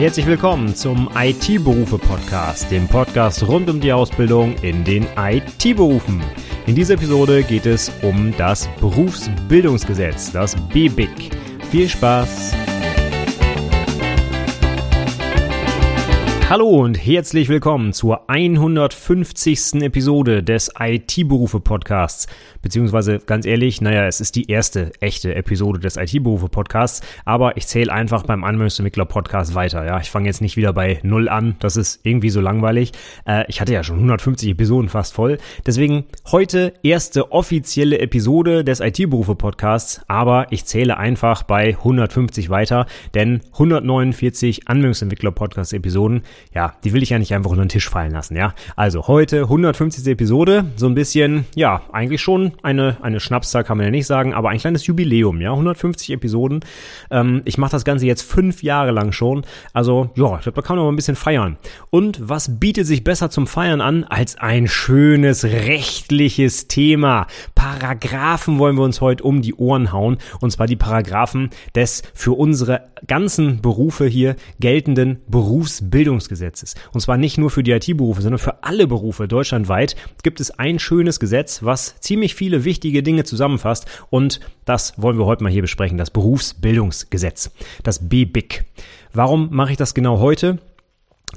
Herzlich willkommen zum IT-Berufe-Podcast, dem Podcast rund um die Ausbildung in den IT-Berufen. In dieser Episode geht es um das Berufsbildungsgesetz, das BBIG. Viel Spaß! Hallo und herzlich willkommen zur 150. Episode des IT-Berufe-Podcasts. Beziehungsweise, ganz ehrlich, naja, es ist die erste echte Episode des IT-Berufe-Podcasts, aber ich zähle einfach beim Anwendungsentwickler-Podcast weiter. Ja, ich fange jetzt nicht wieder bei Null an, das ist irgendwie so langweilig. Äh, ich hatte ja schon 150 Episoden fast voll. Deswegen heute erste offizielle Episode des IT-Berufe-Podcasts, aber ich zähle einfach bei 150 weiter, denn 149 Anwendungsentwickler-Podcast-Episoden ja, die will ich ja nicht einfach unter den Tisch fallen lassen, ja. Also heute 150. Episode, so ein bisschen, ja, eigentlich schon eine, eine Schnapszahl kann man ja nicht sagen, aber ein kleines Jubiläum, ja, 150 Episoden. Ähm, ich mache das Ganze jetzt fünf Jahre lang schon, also ja, ich glaube, da kann man mal ein bisschen feiern. Und was bietet sich besser zum Feiern an als ein schönes rechtliches Thema? Paragraphen wollen wir uns heute um die Ohren hauen, und zwar die Paragraphen des für unsere ganzen Berufe hier geltenden Berufsbildungs Berufsgesetzes. Und zwar nicht nur für die IT-Berufe, sondern für alle Berufe deutschlandweit gibt es ein schönes Gesetz, was ziemlich viele wichtige Dinge zusammenfasst. Und das wollen wir heute mal hier besprechen, das Berufsbildungsgesetz, das BBIC. Warum mache ich das genau heute?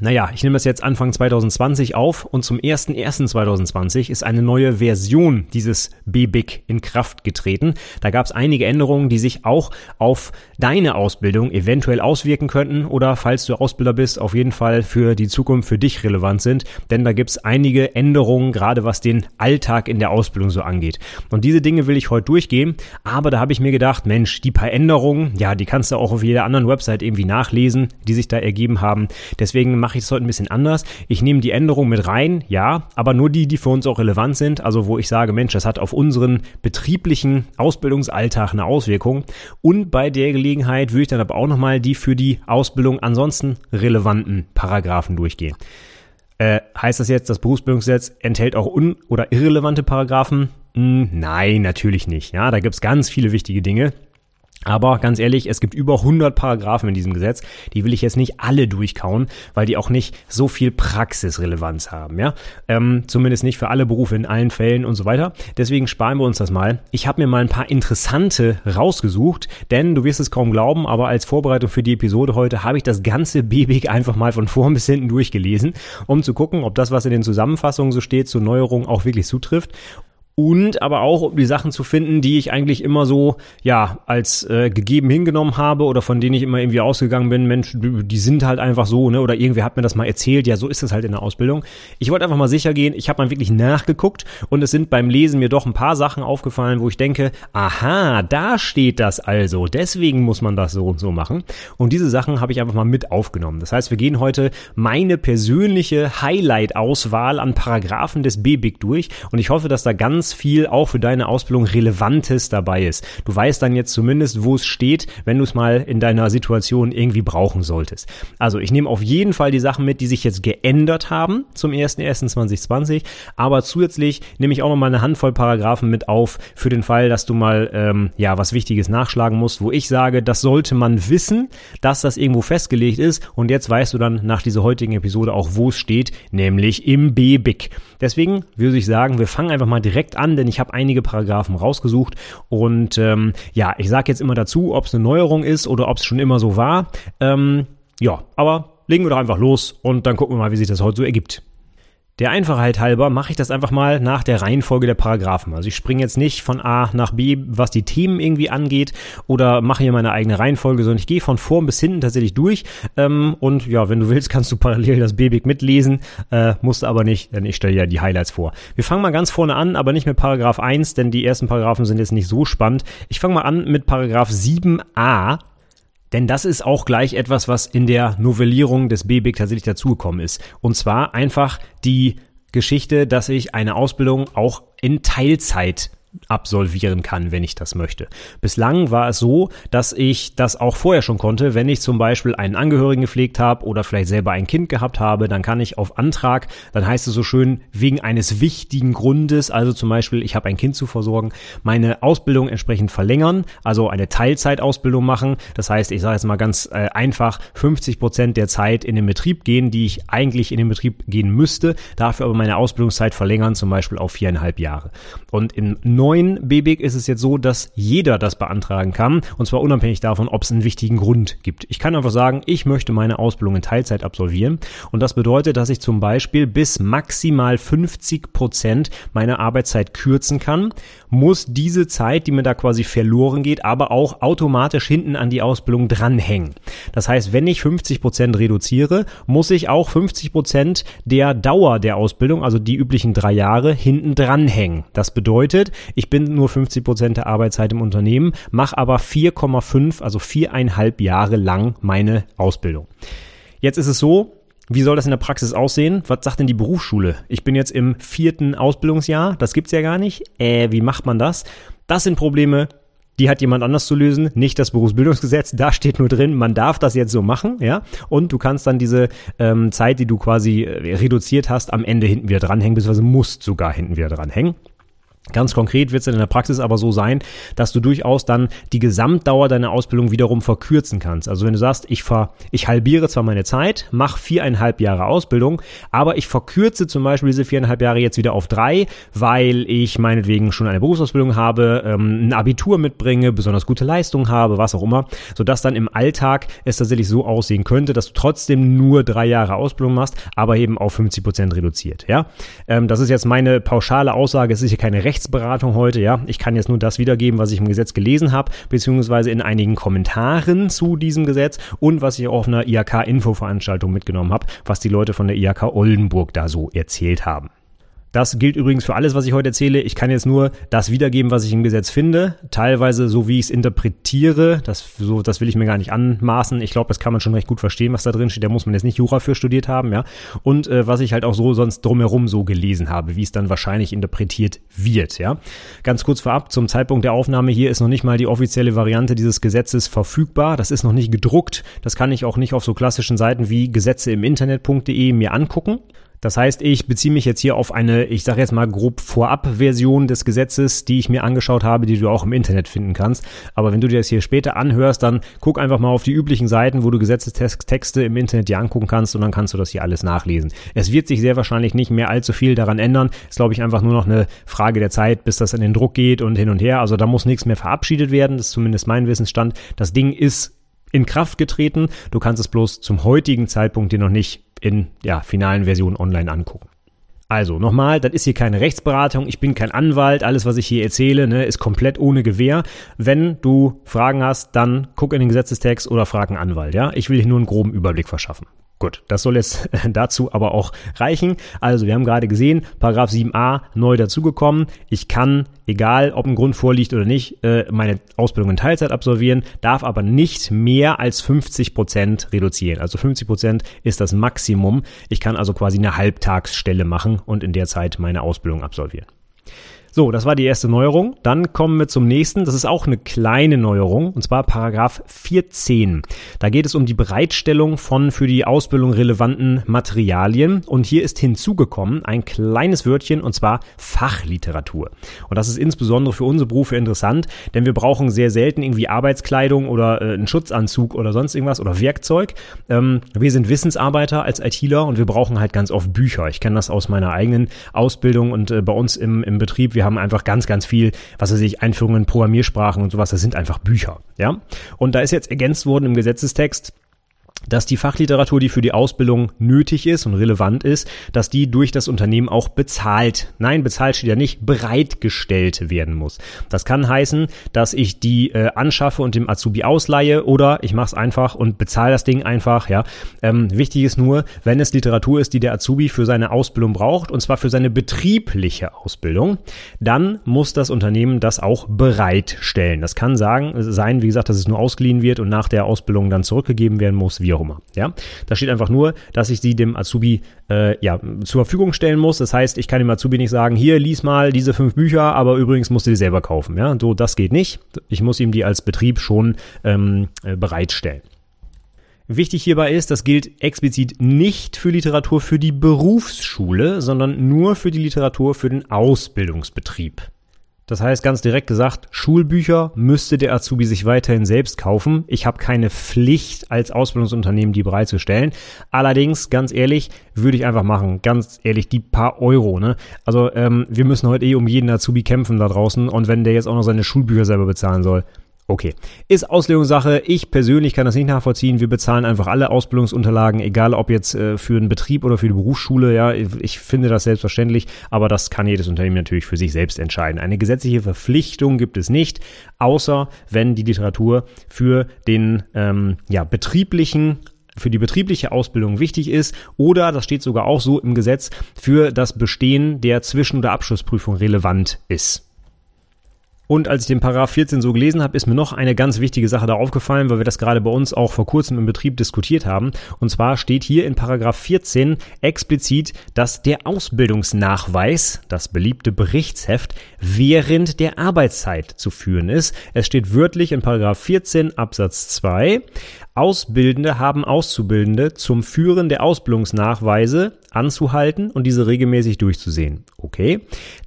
Naja, ich nehme das jetzt Anfang 2020 auf und zum 01.01.2020 ist eine neue Version dieses BBIC in Kraft getreten. Da gab es einige Änderungen, die sich auch auf deine Ausbildung eventuell auswirken könnten oder falls du Ausbilder bist, auf jeden Fall für die Zukunft für dich relevant sind, denn da gibt es einige Änderungen, gerade was den Alltag in der Ausbildung so angeht. Und diese Dinge will ich heute durchgehen, aber da habe ich mir gedacht, Mensch, die paar Änderungen, ja, die kannst du auch auf jeder anderen Website irgendwie nachlesen, die sich da ergeben haben. Deswegen mache ich es heute ein bisschen anders. Ich nehme die Änderungen mit rein, ja, aber nur die, die für uns auch relevant sind. Also wo ich sage, Mensch, das hat auf unseren betrieblichen Ausbildungsalltag eine Auswirkung. Und bei der Gelegenheit würde ich dann aber auch nochmal die für die Ausbildung ansonsten relevanten Paragraphen durchgehen. Äh, heißt das jetzt, das Berufsbildungsgesetz enthält auch un- oder irrelevante Paragraphen? Hm, nein, natürlich nicht. Ja, da gibt es ganz viele wichtige Dinge. Aber ganz ehrlich, es gibt über 100 Paragraphen in diesem Gesetz. Die will ich jetzt nicht alle durchkauen, weil die auch nicht so viel Praxisrelevanz haben, ja. Ähm, zumindest nicht für alle Berufe in allen Fällen und so weiter. Deswegen sparen wir uns das mal. Ich habe mir mal ein paar interessante rausgesucht, denn du wirst es kaum glauben, aber als Vorbereitung für die Episode heute habe ich das ganze BBIG einfach mal von vorn bis hinten durchgelesen, um zu gucken, ob das, was in den Zusammenfassungen so steht, zur Neuerung auch wirklich zutrifft und aber auch um die Sachen zu finden, die ich eigentlich immer so ja als äh, gegeben hingenommen habe oder von denen ich immer irgendwie ausgegangen bin, Mensch, die sind halt einfach so, ne? Oder irgendwer hat mir das mal erzählt, ja, so ist es halt in der Ausbildung. Ich wollte einfach mal sicher gehen, ich habe mal wirklich nachgeguckt und es sind beim Lesen mir doch ein paar Sachen aufgefallen, wo ich denke, aha, da steht das also, deswegen muss man das so und so machen. Und diese Sachen habe ich einfach mal mit aufgenommen. Das heißt, wir gehen heute meine persönliche Highlight-Auswahl an Paragraphen des BBIG durch und ich hoffe, dass da ganz ganz viel auch für deine Ausbildung Relevantes dabei ist. Du weißt dann jetzt zumindest, wo es steht, wenn du es mal in deiner Situation irgendwie brauchen solltest. Also ich nehme auf jeden Fall die Sachen mit, die sich jetzt geändert haben zum 1.1.2020, aber zusätzlich nehme ich auch noch mal eine Handvoll Paragraphen mit auf für den Fall, dass du mal ähm, ja was Wichtiges nachschlagen musst, wo ich sage, das sollte man wissen, dass das irgendwo festgelegt ist und jetzt weißt du dann nach dieser heutigen Episode auch, wo es steht, nämlich im BBIC. Deswegen würde ich sagen, wir fangen einfach mal direkt direkt an, denn ich habe einige Paragraphen rausgesucht und ähm, ja, ich sage jetzt immer dazu, ob es eine Neuerung ist oder ob es schon immer so war. Ähm, ja, aber legen wir doch einfach los und dann gucken wir mal, wie sich das heute so ergibt. Der Einfachheit halber mache ich das einfach mal nach der Reihenfolge der Paragraphen. Also ich springe jetzt nicht von A nach B, was die Themen irgendwie angeht, oder mache hier meine eigene Reihenfolge, sondern ich gehe von vorn bis hinten tatsächlich durch. Ähm, und ja, wenn du willst, kannst du parallel das BBIG mitlesen, äh, musst aber nicht, denn ich stelle ja die Highlights vor. Wir fangen mal ganz vorne an, aber nicht mit Paragraph 1, denn die ersten Paragraphen sind jetzt nicht so spannend. Ich fange mal an mit Paragraph 7a denn das ist auch gleich etwas, was in der Novellierung des BBIG tatsächlich dazugekommen ist. Und zwar einfach die Geschichte, dass ich eine Ausbildung auch in Teilzeit absolvieren kann, wenn ich das möchte. Bislang war es so, dass ich das auch vorher schon konnte. Wenn ich zum Beispiel einen Angehörigen gepflegt habe oder vielleicht selber ein Kind gehabt habe, dann kann ich auf Antrag, dann heißt es so schön, wegen eines wichtigen Grundes, also zum Beispiel, ich habe ein Kind zu versorgen, meine Ausbildung entsprechend verlängern, also eine Teilzeitausbildung machen. Das heißt, ich sage jetzt mal ganz äh, einfach, 50 Prozent der Zeit in den Betrieb gehen, die ich eigentlich in den Betrieb gehen müsste, dafür aber meine Ausbildungszeit verlängern, zum Beispiel auf viereinhalb Jahre. Und im neuen BBIG ist es jetzt so, dass jeder das beantragen kann. Und zwar unabhängig davon, ob es einen wichtigen Grund gibt. Ich kann einfach sagen, ich möchte meine Ausbildung in Teilzeit absolvieren. Und das bedeutet, dass ich zum Beispiel bis maximal 50 Prozent meiner Arbeitszeit kürzen kann, muss diese Zeit, die mir da quasi verloren geht, aber auch automatisch hinten an die Ausbildung dranhängen. Das heißt, wenn ich 50 Prozent reduziere, muss ich auch 50 Prozent der Dauer der Ausbildung, also die üblichen drei Jahre, hinten dranhängen. Das bedeutet, ich bin nur 50 Prozent der Arbeitszeit im Unternehmen, mache aber 4,5, also viereinhalb Jahre lang meine Ausbildung. Jetzt ist es so, wie soll das in der Praxis aussehen? Was sagt denn die Berufsschule? Ich bin jetzt im vierten Ausbildungsjahr, das gibt's ja gar nicht. Äh, wie macht man das? Das sind Probleme, die hat jemand anders zu lösen, nicht das Berufsbildungsgesetz. Da steht nur drin, man darf das jetzt so machen, ja. Und du kannst dann diese ähm, Zeit, die du quasi äh, reduziert hast, am Ende hinten wieder dranhängen, beziehungsweise musst sogar hinten wieder dranhängen. Ganz konkret wird es in der Praxis aber so sein, dass du durchaus dann die Gesamtdauer deiner Ausbildung wiederum verkürzen kannst. Also wenn du sagst, ich, ver, ich halbiere zwar meine Zeit, mache viereinhalb Jahre Ausbildung, aber ich verkürze zum Beispiel diese viereinhalb Jahre jetzt wieder auf drei, weil ich meinetwegen schon eine Berufsausbildung habe, ähm, ein Abitur mitbringe, besonders gute Leistung habe, was auch immer, sodass dann im Alltag es tatsächlich so aussehen könnte, dass du trotzdem nur drei Jahre Ausbildung machst, aber eben auf 50 Prozent reduziert. Ja, ähm, das ist jetzt meine pauschale Aussage. Es ist hier keine Rechtsberatung heute, ja. Ich kann jetzt nur das wiedergeben, was ich im Gesetz gelesen habe, beziehungsweise in einigen Kommentaren zu diesem Gesetz und was ich auf einer IHK-Infoveranstaltung mitgenommen habe, was die Leute von der IHK Oldenburg da so erzählt haben. Das gilt übrigens für alles, was ich heute erzähle. Ich kann jetzt nur das wiedergeben, was ich im Gesetz finde. Teilweise so, wie ich es interpretiere. Das, so, das will ich mir gar nicht anmaßen. Ich glaube, das kann man schon recht gut verstehen, was da drin steht. Da muss man jetzt nicht Jura für studiert haben, ja. Und äh, was ich halt auch so sonst drumherum so gelesen habe, wie es dann wahrscheinlich interpretiert wird, ja. Ganz kurz vorab, zum Zeitpunkt der Aufnahme hier ist noch nicht mal die offizielle Variante dieses Gesetzes verfügbar. Das ist noch nicht gedruckt. Das kann ich auch nicht auf so klassischen Seiten wie Gesetze im Internet.de mir angucken. Das heißt, ich beziehe mich jetzt hier auf eine, ich sage jetzt mal grob Vorab-Version des Gesetzes, die ich mir angeschaut habe, die du auch im Internet finden kannst. Aber wenn du dir das hier später anhörst, dann guck einfach mal auf die üblichen Seiten, wo du Gesetzestexte im Internet dir angucken kannst und dann kannst du das hier alles nachlesen. Es wird sich sehr wahrscheinlich nicht mehr allzu viel daran ändern. Ist, glaube ich, einfach nur noch eine Frage der Zeit, bis das in den Druck geht und hin und her. Also da muss nichts mehr verabschiedet werden. Das ist zumindest mein Wissensstand. Das Ding ist in Kraft getreten. Du kannst es bloß zum heutigen Zeitpunkt dir noch nicht in ja, finalen Version online angucken. Also nochmal, das ist hier keine Rechtsberatung, ich bin kein Anwalt, alles was ich hier erzähle, ne, ist komplett ohne Gewähr. Wenn du Fragen hast, dann guck in den Gesetzestext oder frag einen Anwalt, ja? Ich will hier nur einen groben Überblick verschaffen. Gut, das soll jetzt dazu aber auch reichen. Also wir haben gerade gesehen, Paragraph 7a neu dazugekommen. Ich kann, egal ob ein Grund vorliegt oder nicht, äh, meine Ausbildung in Teilzeit absolvieren, darf aber nicht mehr als 50 Prozent reduzieren. Also 50 Prozent ist das Maximum. Ich kann also quasi eine Halbtagsstelle machen und in der Zeit meine Ausbildung absolvieren. So, das war die erste Neuerung. Dann kommen wir zum nächsten. Das ist auch eine kleine Neuerung, und zwar Paragraph 14. Da geht es um die Bereitstellung von für die Ausbildung relevanten Materialien. Und hier ist hinzugekommen ein kleines Wörtchen, und zwar Fachliteratur. Und das ist insbesondere für unsere Berufe interessant, denn wir brauchen sehr selten irgendwie Arbeitskleidung oder äh, einen Schutzanzug oder sonst irgendwas oder Werkzeug. Ähm, wir sind Wissensarbeiter als ITler und wir brauchen halt ganz oft Bücher. Ich kenne das aus meiner eigenen Ausbildung und äh, bei uns im, im Betrieb. Wir wir haben einfach ganz, ganz viel, was weiß ich, Einführungen in Programmiersprachen und sowas, das sind einfach Bücher, ja. Und da ist jetzt ergänzt worden im Gesetzestext, dass die Fachliteratur, die für die Ausbildung nötig ist und relevant ist, dass die durch das Unternehmen auch bezahlt, nein, bezahlt steht ja nicht, bereitgestellt werden muss. Das kann heißen, dass ich die äh, anschaffe und dem Azubi ausleihe oder ich mache es einfach und bezahle das Ding einfach. Ja, ähm, Wichtig ist nur, wenn es Literatur ist, die der Azubi für seine Ausbildung braucht und zwar für seine betriebliche Ausbildung, dann muss das Unternehmen das auch bereitstellen. Das kann sagen, sein, wie gesagt, dass es nur ausgeliehen wird und nach der Ausbildung dann zurückgegeben werden muss, wie auch immer. Ja, da steht einfach nur, dass ich sie dem Azubi äh, ja, zur Verfügung stellen muss. Das heißt, ich kann dem Azubi nicht sagen, hier, lies mal diese fünf Bücher, aber übrigens musst du die selber kaufen. Ja, so, das geht nicht. Ich muss ihm die als Betrieb schon ähm, äh, bereitstellen. Wichtig hierbei ist, das gilt explizit nicht für Literatur für die Berufsschule, sondern nur für die Literatur für den Ausbildungsbetrieb. Das heißt ganz direkt gesagt, Schulbücher müsste der Azubi sich weiterhin selbst kaufen. Ich habe keine Pflicht als Ausbildungsunternehmen, die bereitzustellen. Allerdings, ganz ehrlich, würde ich einfach machen. Ganz ehrlich, die paar Euro. Ne? Also ähm, wir müssen heute eh um jeden Azubi kämpfen da draußen. Und wenn der jetzt auch noch seine Schulbücher selber bezahlen soll, Okay. Ist Auslegungssache. Ich persönlich kann das nicht nachvollziehen. Wir bezahlen einfach alle Ausbildungsunterlagen, egal ob jetzt äh, für einen Betrieb oder für die Berufsschule. Ja, ich finde das selbstverständlich, aber das kann jedes Unternehmen natürlich für sich selbst entscheiden. Eine gesetzliche Verpflichtung gibt es nicht, außer wenn die Literatur für den ähm, ja, betrieblichen für die betriebliche Ausbildung wichtig ist oder, das steht sogar auch so im Gesetz, für das Bestehen der Zwischen- oder Abschlussprüfung relevant ist. Und als ich den Paragraph 14 so gelesen habe, ist mir noch eine ganz wichtige Sache da aufgefallen, weil wir das gerade bei uns auch vor kurzem im Betrieb diskutiert haben. Und zwar steht hier in Paragraph 14 explizit, dass der Ausbildungsnachweis, das beliebte Berichtsheft, während der Arbeitszeit zu führen ist. Es steht wörtlich in Paragraph 14 Absatz 2, Ausbildende haben Auszubildende zum Führen der Ausbildungsnachweise anzuhalten und diese regelmäßig durchzusehen. Okay.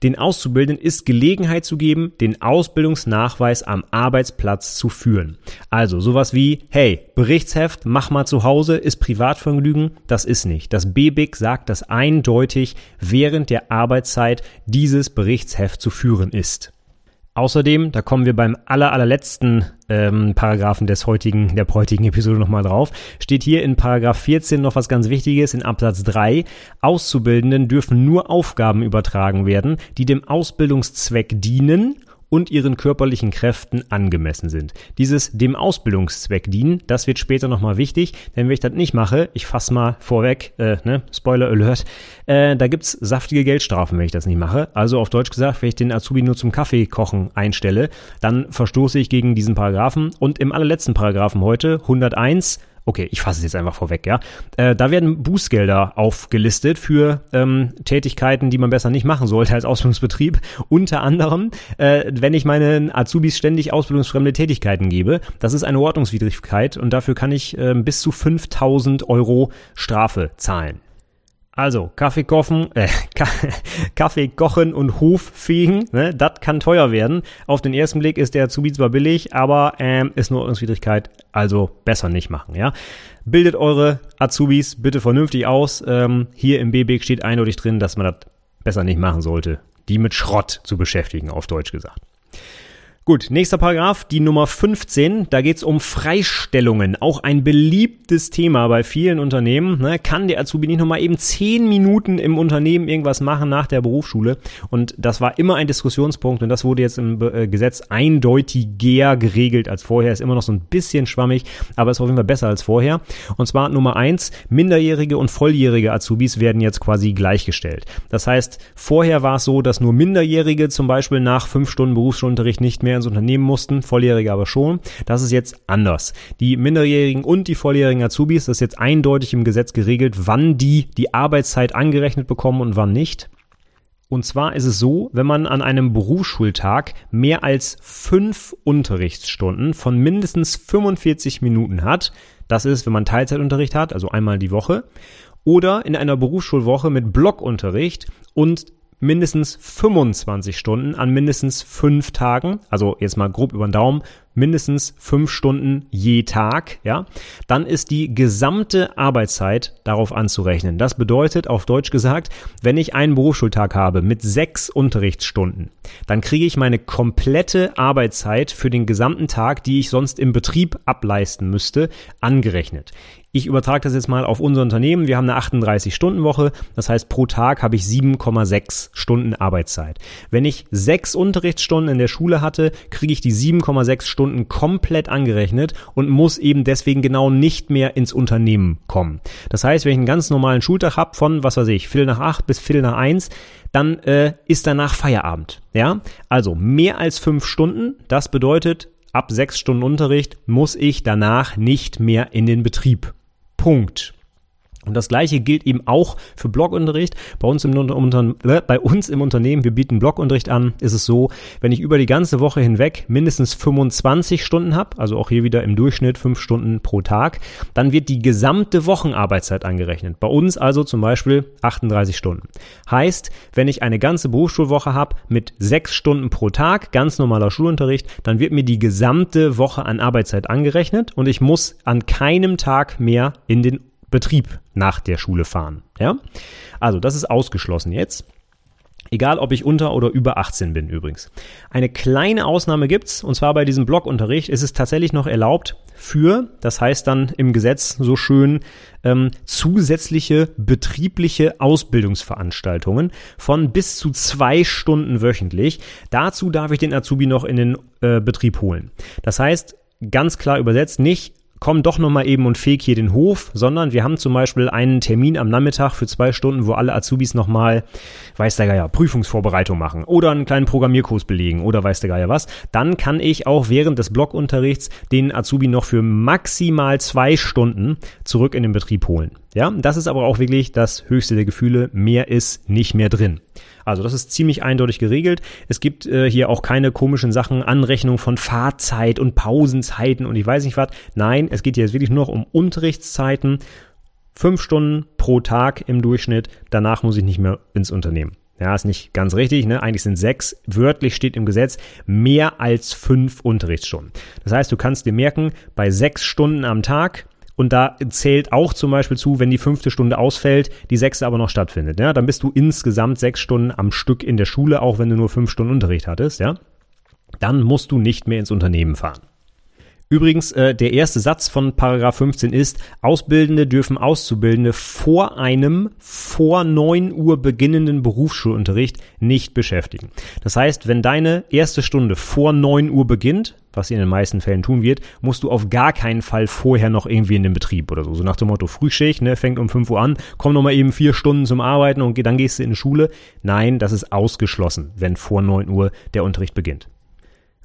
Den Auszubildenden ist Gelegenheit zu geben, den Ausbildungsnachweis am Arbeitsplatz zu führen. Also sowas wie, hey, Berichtsheft, mach mal zu Hause, ist Privatvergnügen, das ist nicht. Das BBIC sagt, dass eindeutig während der Arbeitszeit dieses Berichtsheft zu führen ist. Außerdem, da kommen wir beim aller, allerletzten ähm, Paragraphen des heutigen, der heutigen Episode nochmal drauf, steht hier in Paragraph 14 noch was ganz Wichtiges in Absatz 3. Auszubildenden dürfen nur Aufgaben übertragen werden, die dem Ausbildungszweck dienen und ihren körperlichen Kräften angemessen sind. Dieses dem Ausbildungszweck dienen, das wird später nochmal wichtig, denn wenn ich das nicht mache, ich fasse mal vorweg, äh, ne, Spoiler Alert, äh, da gibt's saftige Geldstrafen, wenn ich das nicht mache. Also auf Deutsch gesagt, wenn ich den Azubi nur zum Kaffee kochen einstelle, dann verstoße ich gegen diesen Paragraphen und im allerletzten Paragraphen heute, 101, Okay, ich fasse es jetzt einfach vorweg, ja. Äh, da werden Bußgelder aufgelistet für ähm, Tätigkeiten, die man besser nicht machen sollte als Ausbildungsbetrieb. Unter anderem, äh, wenn ich meinen Azubis ständig ausbildungsfremde Tätigkeiten gebe. Das ist eine Ordnungswidrigkeit und dafür kann ich äh, bis zu 5000 Euro Strafe zahlen. Also, Kaffee kochen, äh, Kaffee kochen und Hof fegen, ne, das kann teuer werden. Auf den ersten Blick ist der Azubi zwar billig, aber ähm, ist nur Ordnungswidrigkeit, also besser nicht machen, ja. Bildet eure Azubis bitte vernünftig aus. Ähm, hier im BBIG steht eindeutig drin, dass man das besser nicht machen sollte, die mit Schrott zu beschäftigen, auf Deutsch gesagt. Gut, nächster Paragraph, die Nummer 15. Da geht's um Freistellungen. Auch ein beliebtes Thema bei vielen Unternehmen. Ne? Kann der Azubi nicht nochmal eben 10 Minuten im Unternehmen irgendwas machen nach der Berufsschule? Und das war immer ein Diskussionspunkt und das wurde jetzt im äh, Gesetz eindeutiger geregelt als vorher. Ist immer noch so ein bisschen schwammig, aber ist auf jeden Fall besser als vorher. Und zwar Nummer 1, minderjährige und volljährige Azubis werden jetzt quasi gleichgestellt. Das heißt, vorher war es so, dass nur Minderjährige zum Beispiel nach 5 Stunden Berufsschulunterricht nicht mehr ins Unternehmen mussten, Volljährige aber schon. Das ist jetzt anders. Die Minderjährigen und die volljährigen Azubis, das ist jetzt eindeutig im Gesetz geregelt, wann die die Arbeitszeit angerechnet bekommen und wann nicht. Und zwar ist es so, wenn man an einem Berufsschultag mehr als fünf Unterrichtsstunden von mindestens 45 Minuten hat, das ist, wenn man Teilzeitunterricht hat, also einmal die Woche, oder in einer Berufsschulwoche mit Blockunterricht und mindestens 25 Stunden an mindestens fünf Tagen, also jetzt mal grob über den Daumen, mindestens fünf Stunden je Tag, ja, dann ist die gesamte Arbeitszeit darauf anzurechnen. Das bedeutet, auf Deutsch gesagt, wenn ich einen Berufsschultag habe mit sechs Unterrichtsstunden, dann kriege ich meine komplette Arbeitszeit für den gesamten Tag, die ich sonst im Betrieb ableisten müsste, angerechnet. Ich übertrage das jetzt mal auf unser Unternehmen. Wir haben eine 38-Stunden-Woche. Das heißt, pro Tag habe ich 7,6 Stunden Arbeitszeit. Wenn ich sechs Unterrichtsstunden in der Schule hatte, kriege ich die 7,6 Stunden komplett angerechnet und muss eben deswegen genau nicht mehr ins Unternehmen kommen. Das heißt, wenn ich einen ganz normalen Schultag habe von, was weiß ich, Viertel nach acht bis Viertel nach eins, dann äh, ist danach Feierabend. Ja, also mehr als fünf Stunden. Das bedeutet, ab sechs Stunden Unterricht muss ich danach nicht mehr in den Betrieb. Punkt. Und das gleiche gilt eben auch für Blogunterricht. Bei uns, im, unter, äh, bei uns im Unternehmen, wir bieten Blogunterricht an, ist es so, wenn ich über die ganze Woche hinweg mindestens 25 Stunden habe, also auch hier wieder im Durchschnitt 5 Stunden pro Tag, dann wird die gesamte Wochenarbeitszeit angerechnet. Bei uns also zum Beispiel 38 Stunden. Heißt, wenn ich eine ganze Berufsschulwoche habe mit 6 Stunden pro Tag, ganz normaler Schulunterricht, dann wird mir die gesamte Woche an Arbeitszeit angerechnet und ich muss an keinem Tag mehr in den Betrieb nach der Schule fahren. Ja? Also, das ist ausgeschlossen jetzt. Egal, ob ich unter oder über 18 bin übrigens. Eine kleine Ausnahme gibt's, und zwar bei diesem Blockunterricht ist es tatsächlich noch erlaubt für, das heißt dann im Gesetz so schön, ähm, zusätzliche betriebliche Ausbildungsveranstaltungen von bis zu zwei Stunden wöchentlich. Dazu darf ich den Azubi noch in den äh, Betrieb holen. Das heißt, ganz klar übersetzt, nicht komm doch nochmal eben und feg hier den Hof, sondern wir haben zum Beispiel einen Termin am Nachmittag für zwei Stunden, wo alle Azubis nochmal, weiß der Geier, Prüfungsvorbereitung machen oder einen kleinen Programmierkurs belegen oder weiß der Geier was. Dann kann ich auch während des Blockunterrichts den Azubi noch für maximal zwei Stunden zurück in den Betrieb holen. Ja, das ist aber auch wirklich das höchste der Gefühle. Mehr ist nicht mehr drin. Also das ist ziemlich eindeutig geregelt. Es gibt äh, hier auch keine komischen Sachen, Anrechnung von Fahrzeit und Pausenzeiten und ich weiß nicht was. Nein, es geht hier jetzt wirklich nur noch um Unterrichtszeiten. Fünf Stunden pro Tag im Durchschnitt. Danach muss ich nicht mehr ins Unternehmen. Ja, ist nicht ganz richtig, ne? Eigentlich sind sechs, wörtlich steht im Gesetz, mehr als fünf Unterrichtsstunden. Das heißt, du kannst dir merken, bei sechs Stunden am Tag und da zählt auch zum Beispiel zu, wenn die fünfte Stunde ausfällt, die sechste aber noch stattfindet. Ja, dann bist du insgesamt sechs Stunden am Stück in der Schule, auch wenn du nur fünf Stunden Unterricht hattest. Ja, dann musst du nicht mehr ins Unternehmen fahren. Übrigens, äh, der erste Satz von Paragraph 15 ist, Ausbildende dürfen Auszubildende vor einem vor neun Uhr beginnenden Berufsschulunterricht nicht beschäftigen. Das heißt, wenn deine erste Stunde vor neun Uhr beginnt, was sie in den meisten Fällen tun wird, musst du auf gar keinen Fall vorher noch irgendwie in den Betrieb oder so. So nach dem Motto Frühschicht, ne, fängt um 5 Uhr an, komm noch mal eben vier Stunden zum Arbeiten und dann gehst du in die Schule. Nein, das ist ausgeschlossen, wenn vor 9 Uhr der Unterricht beginnt.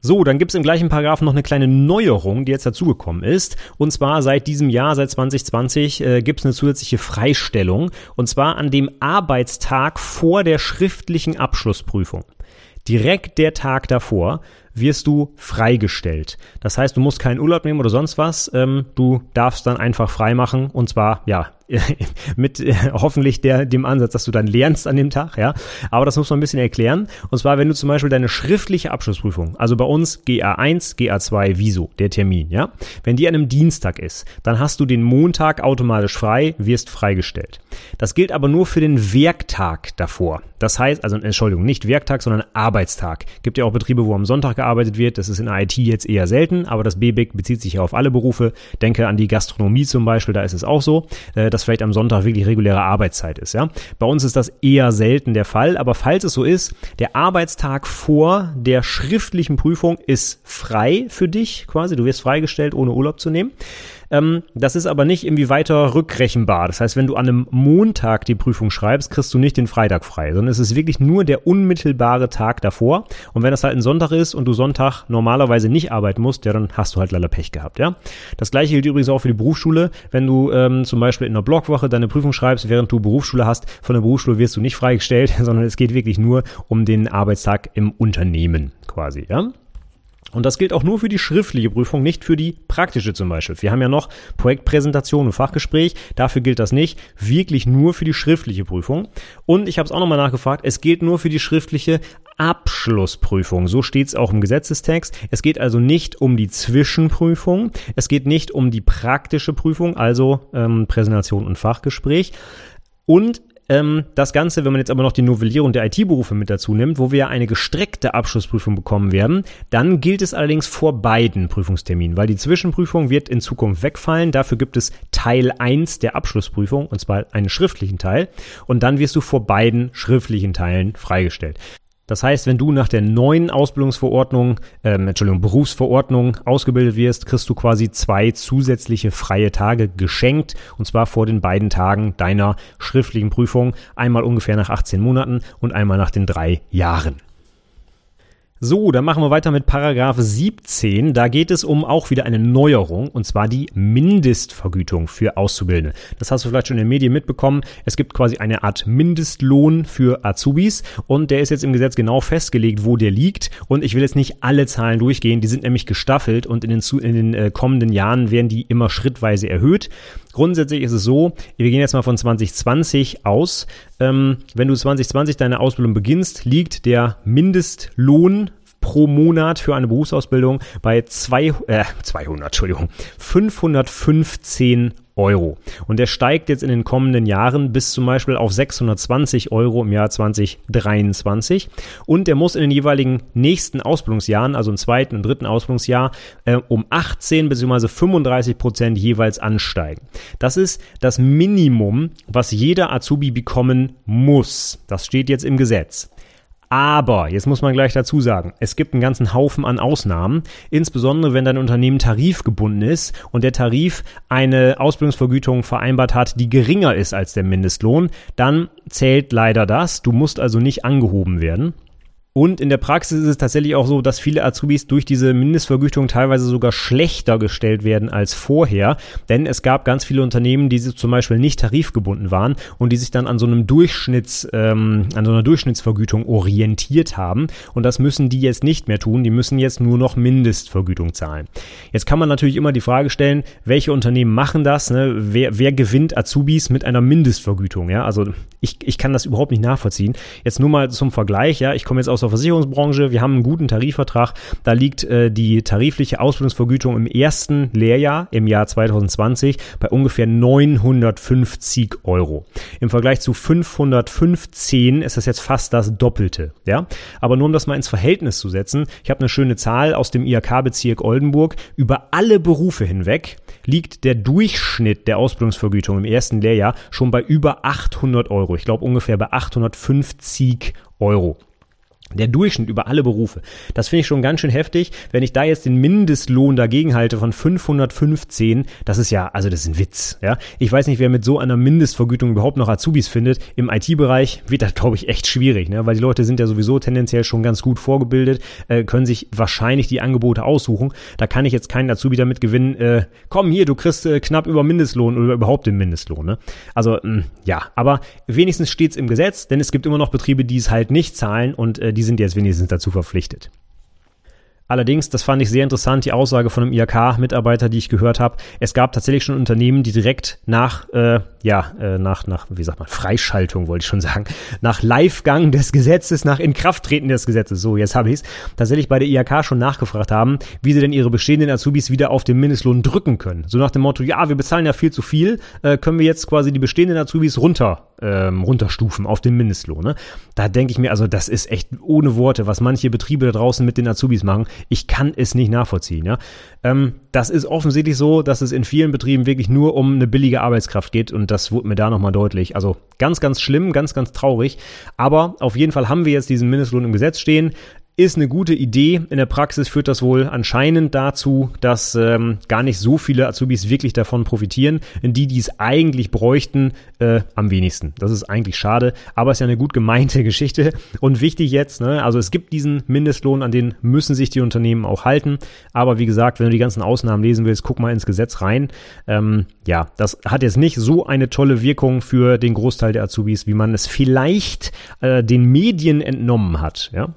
So, dann gibt's im gleichen Paragraphen noch eine kleine Neuerung, die jetzt dazugekommen ist. Und zwar seit diesem Jahr, seit 2020, äh, gibt's eine zusätzliche Freistellung. Und zwar an dem Arbeitstag vor der schriftlichen Abschlussprüfung. Direkt der Tag davor wirst du freigestellt. Das heißt, du musst keinen Urlaub nehmen oder sonst was. Ähm, du darfst dann einfach frei machen und zwar, ja, mit äh, hoffentlich der, dem Ansatz, dass du dann lernst an dem Tag, ja. Aber das muss man ein bisschen erklären. Und zwar, wenn du zum Beispiel deine schriftliche Abschlussprüfung, also bei uns GA1, GA2, Wieso, der Termin, ja. Wenn die an einem Dienstag ist, dann hast du den Montag automatisch frei, wirst freigestellt. Das gilt aber nur für den Werktag davor. Das heißt, also, Entschuldigung, nicht Werktag, sondern Arbeitstag. Gibt ja auch Betriebe, wo am Sonntag gearbeitet wird. Das ist in IT jetzt eher selten, aber das BBIC bezieht sich ja auf alle Berufe. Denke an die Gastronomie zum Beispiel, da ist es auch so, äh, dass vielleicht am Sonntag wirklich reguläre Arbeitszeit ist. Ja? Bei uns ist das eher selten der Fall, aber falls es so ist, der Arbeitstag vor der schriftlichen Prüfung ist frei für dich quasi. Du wirst freigestellt, ohne Urlaub zu nehmen. Ähm, das ist aber nicht irgendwie weiter rückrechenbar. Das heißt, wenn du an einem Montag die Prüfung schreibst, kriegst du nicht den Freitag frei, sondern es ist wirklich nur der unmittelbare Tag davor. Und wenn das halt ein Sonntag ist und du Sonntag normalerweise nicht arbeiten musst, ja, dann hast du halt leider Pech gehabt, ja. Das gleiche gilt übrigens auch für die Berufsschule. Wenn du ähm, zum Beispiel in einer Blogwoche deine Prüfung schreibst, während du Berufsschule hast, von der Berufsschule wirst du nicht freigestellt, sondern es geht wirklich nur um den Arbeitstag im Unternehmen quasi, ja. Und das gilt auch nur für die schriftliche Prüfung, nicht für die praktische zum Beispiel. Wir haben ja noch Projektpräsentation und Fachgespräch. Dafür gilt das nicht. Wirklich nur für die schriftliche Prüfung. Und ich habe es auch nochmal nachgefragt. Es gilt nur für die schriftliche Abschlussprüfung. So steht es auch im Gesetzestext. Es geht also nicht um die Zwischenprüfung. Es geht nicht um die praktische Prüfung, also ähm, Präsentation und Fachgespräch. Und ähm, das Ganze, wenn man jetzt aber noch die Novellierung der IT-Berufe mit dazu nimmt, wo wir ja eine gestreckte Abschlussprüfung bekommen werden, dann gilt es allerdings vor beiden Prüfungsterminen, weil die Zwischenprüfung wird in Zukunft wegfallen. Dafür gibt es Teil 1 der Abschlussprüfung, und zwar einen schriftlichen Teil. Und dann wirst du vor beiden schriftlichen Teilen freigestellt. Das heißt, wenn du nach der neuen Ausbildungsverordnung, ähm, Entschuldigung, Berufsverordnung ausgebildet wirst, kriegst du quasi zwei zusätzliche freie Tage geschenkt. Und zwar vor den beiden Tagen deiner schriftlichen Prüfung. Einmal ungefähr nach 18 Monaten und einmal nach den drei Jahren. So, dann machen wir weiter mit Paragraph 17. Da geht es um auch wieder eine Neuerung und zwar die Mindestvergütung für Auszubildende. Das hast du vielleicht schon in den Medien mitbekommen. Es gibt quasi eine Art Mindestlohn für Azubis und der ist jetzt im Gesetz genau festgelegt, wo der liegt. Und ich will jetzt nicht alle Zahlen durchgehen, die sind nämlich gestaffelt und in den, in den äh, kommenden Jahren werden die immer schrittweise erhöht. Grundsätzlich ist es so, wir gehen jetzt mal von 2020 aus. Ähm, wenn du 2020 deine Ausbildung beginnst, liegt der Mindestlohn pro Monat für eine Berufsausbildung bei zwei, äh, 200, Entschuldigung, 515 Euro. Und der steigt jetzt in den kommenden Jahren bis zum Beispiel auf 620 Euro im Jahr 2023. Und der muss in den jeweiligen nächsten Ausbildungsjahren, also im zweiten und dritten Ausbildungsjahr, äh, um 18 bzw. 35 Prozent jeweils ansteigen. Das ist das Minimum, was jeder Azubi bekommen muss. Das steht jetzt im Gesetz. Aber, jetzt muss man gleich dazu sagen, es gibt einen ganzen Haufen an Ausnahmen, insbesondere wenn dein Unternehmen tarifgebunden ist und der Tarif eine Ausbildungsvergütung vereinbart hat, die geringer ist als der Mindestlohn, dann zählt leider das. Du musst also nicht angehoben werden. Und in der Praxis ist es tatsächlich auch so, dass viele Azubis durch diese Mindestvergütung teilweise sogar schlechter gestellt werden als vorher. Denn es gab ganz viele Unternehmen, die zum Beispiel nicht tarifgebunden waren und die sich dann an so einem Durchschnitts, ähm, an so einer Durchschnittsvergütung orientiert haben. Und das müssen die jetzt nicht mehr tun. Die müssen jetzt nur noch Mindestvergütung zahlen. Jetzt kann man natürlich immer die Frage stellen, welche Unternehmen machen das? Ne? Wer, wer gewinnt Azubis mit einer Mindestvergütung? Ja, also ich, ich kann das überhaupt nicht nachvollziehen. Jetzt nur mal zum Vergleich. Ja, ich komme jetzt aus aus der Versicherungsbranche. Wir haben einen guten Tarifvertrag. Da liegt äh, die tarifliche Ausbildungsvergütung im ersten Lehrjahr im Jahr 2020 bei ungefähr 950 Euro. Im Vergleich zu 515 ist das jetzt fast das Doppelte. Ja, aber nur um das mal ins Verhältnis zu setzen. Ich habe eine schöne Zahl aus dem IHK-Bezirk Oldenburg. Über alle Berufe hinweg liegt der Durchschnitt der Ausbildungsvergütung im ersten Lehrjahr schon bei über 800 Euro. Ich glaube ungefähr bei 850 Euro. Der Durchschnitt über alle Berufe. Das finde ich schon ganz schön heftig. Wenn ich da jetzt den Mindestlohn dagegen halte von 515, das ist ja, also das ist ein Witz. Ja, ich weiß nicht, wer mit so einer Mindestvergütung überhaupt noch Azubis findet. Im IT-Bereich wird das, glaube ich, echt schwierig, ne? weil die Leute sind ja sowieso tendenziell schon ganz gut vorgebildet, äh, können sich wahrscheinlich die Angebote aussuchen. Da kann ich jetzt keinen Azubi damit gewinnen. Äh, komm hier, du kriegst äh, knapp über Mindestlohn oder überhaupt den Mindestlohn. Ne? Also mh, mm, ja, aber wenigstens steht es im Gesetz, denn es gibt immer noch Betriebe, die es halt nicht zahlen und äh, die die sind jetzt wenigstens dazu verpflichtet. Allerdings, das fand ich sehr interessant, die Aussage von einem IHK-Mitarbeiter, die ich gehört habe. Es gab tatsächlich schon Unternehmen, die direkt nach, äh, ja, äh, nach, nach, wie sagt man, Freischaltung wollte ich schon sagen, nach Livegang des Gesetzes, nach Inkrafttreten des Gesetzes, so jetzt habe ich es, tatsächlich bei der IHK schon nachgefragt haben, wie sie denn ihre bestehenden Azubis wieder auf den Mindestlohn drücken können. So nach dem Motto, ja, wir bezahlen ja viel zu viel, äh, können wir jetzt quasi die bestehenden Azubis runter, ähm, runterstufen auf den Mindestlohn. Ne? Da denke ich mir, also das ist echt ohne Worte, was manche Betriebe da draußen mit den Azubis machen. Ich kann es nicht nachvollziehen. Ja? Ähm, das ist offensichtlich so, dass es in vielen Betrieben wirklich nur um eine billige Arbeitskraft geht und das wurde mir da nochmal deutlich. Also ganz, ganz schlimm, ganz, ganz traurig. Aber auf jeden Fall haben wir jetzt diesen Mindestlohn im Gesetz stehen ist eine gute Idee. In der Praxis führt das wohl anscheinend dazu, dass ähm, gar nicht so viele Azubis wirklich davon profitieren. Die, die es eigentlich bräuchten, äh, am wenigsten. Das ist eigentlich schade, aber es ist ja eine gut gemeinte Geschichte. Und wichtig jetzt, ne, also es gibt diesen Mindestlohn, an den müssen sich die Unternehmen auch halten. Aber wie gesagt, wenn du die ganzen Ausnahmen lesen willst, guck mal ins Gesetz rein. Ähm, ja, das hat jetzt nicht so eine tolle Wirkung für den Großteil der Azubis, wie man es vielleicht äh, den Medien entnommen hat. Ja.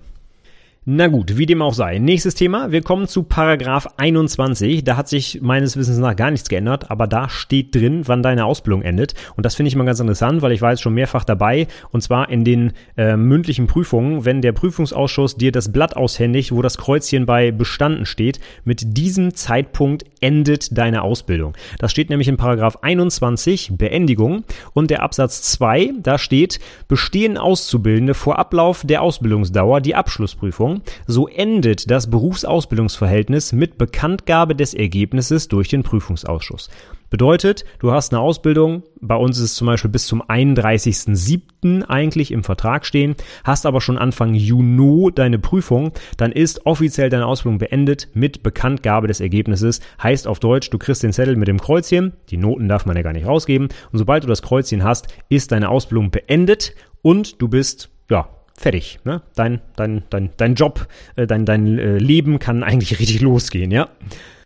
Na gut, wie dem auch sei. Nächstes Thema. Wir kommen zu Paragraph 21. Da hat sich meines Wissens nach gar nichts geändert, aber da steht drin, wann deine Ausbildung endet. Und das finde ich mal ganz interessant, weil ich war jetzt schon mehrfach dabei. Und zwar in den äh, mündlichen Prüfungen, wenn der Prüfungsausschuss dir das Blatt aushändigt, wo das Kreuzchen bei bestanden steht. Mit diesem Zeitpunkt endet deine Ausbildung. Das steht nämlich in Paragraph 21, Beendigung. Und der Absatz 2, da steht, bestehen Auszubildende vor Ablauf der Ausbildungsdauer die Abschlussprüfung so endet das Berufsausbildungsverhältnis mit Bekanntgabe des Ergebnisses durch den Prüfungsausschuss. Bedeutet, du hast eine Ausbildung, bei uns ist es zum Beispiel bis zum 31.07. eigentlich im Vertrag stehen, hast aber schon Anfang Juni deine Prüfung, dann ist offiziell deine Ausbildung beendet mit Bekanntgabe des Ergebnisses. Heißt auf Deutsch, du kriegst den Zettel mit dem Kreuzchen, die Noten darf man ja gar nicht rausgeben, und sobald du das Kreuzchen hast, ist deine Ausbildung beendet und du bist, ja, fertig. Ne? Dein, dein, dein, dein Job, äh, dein, dein äh, Leben kann eigentlich richtig losgehen, ja.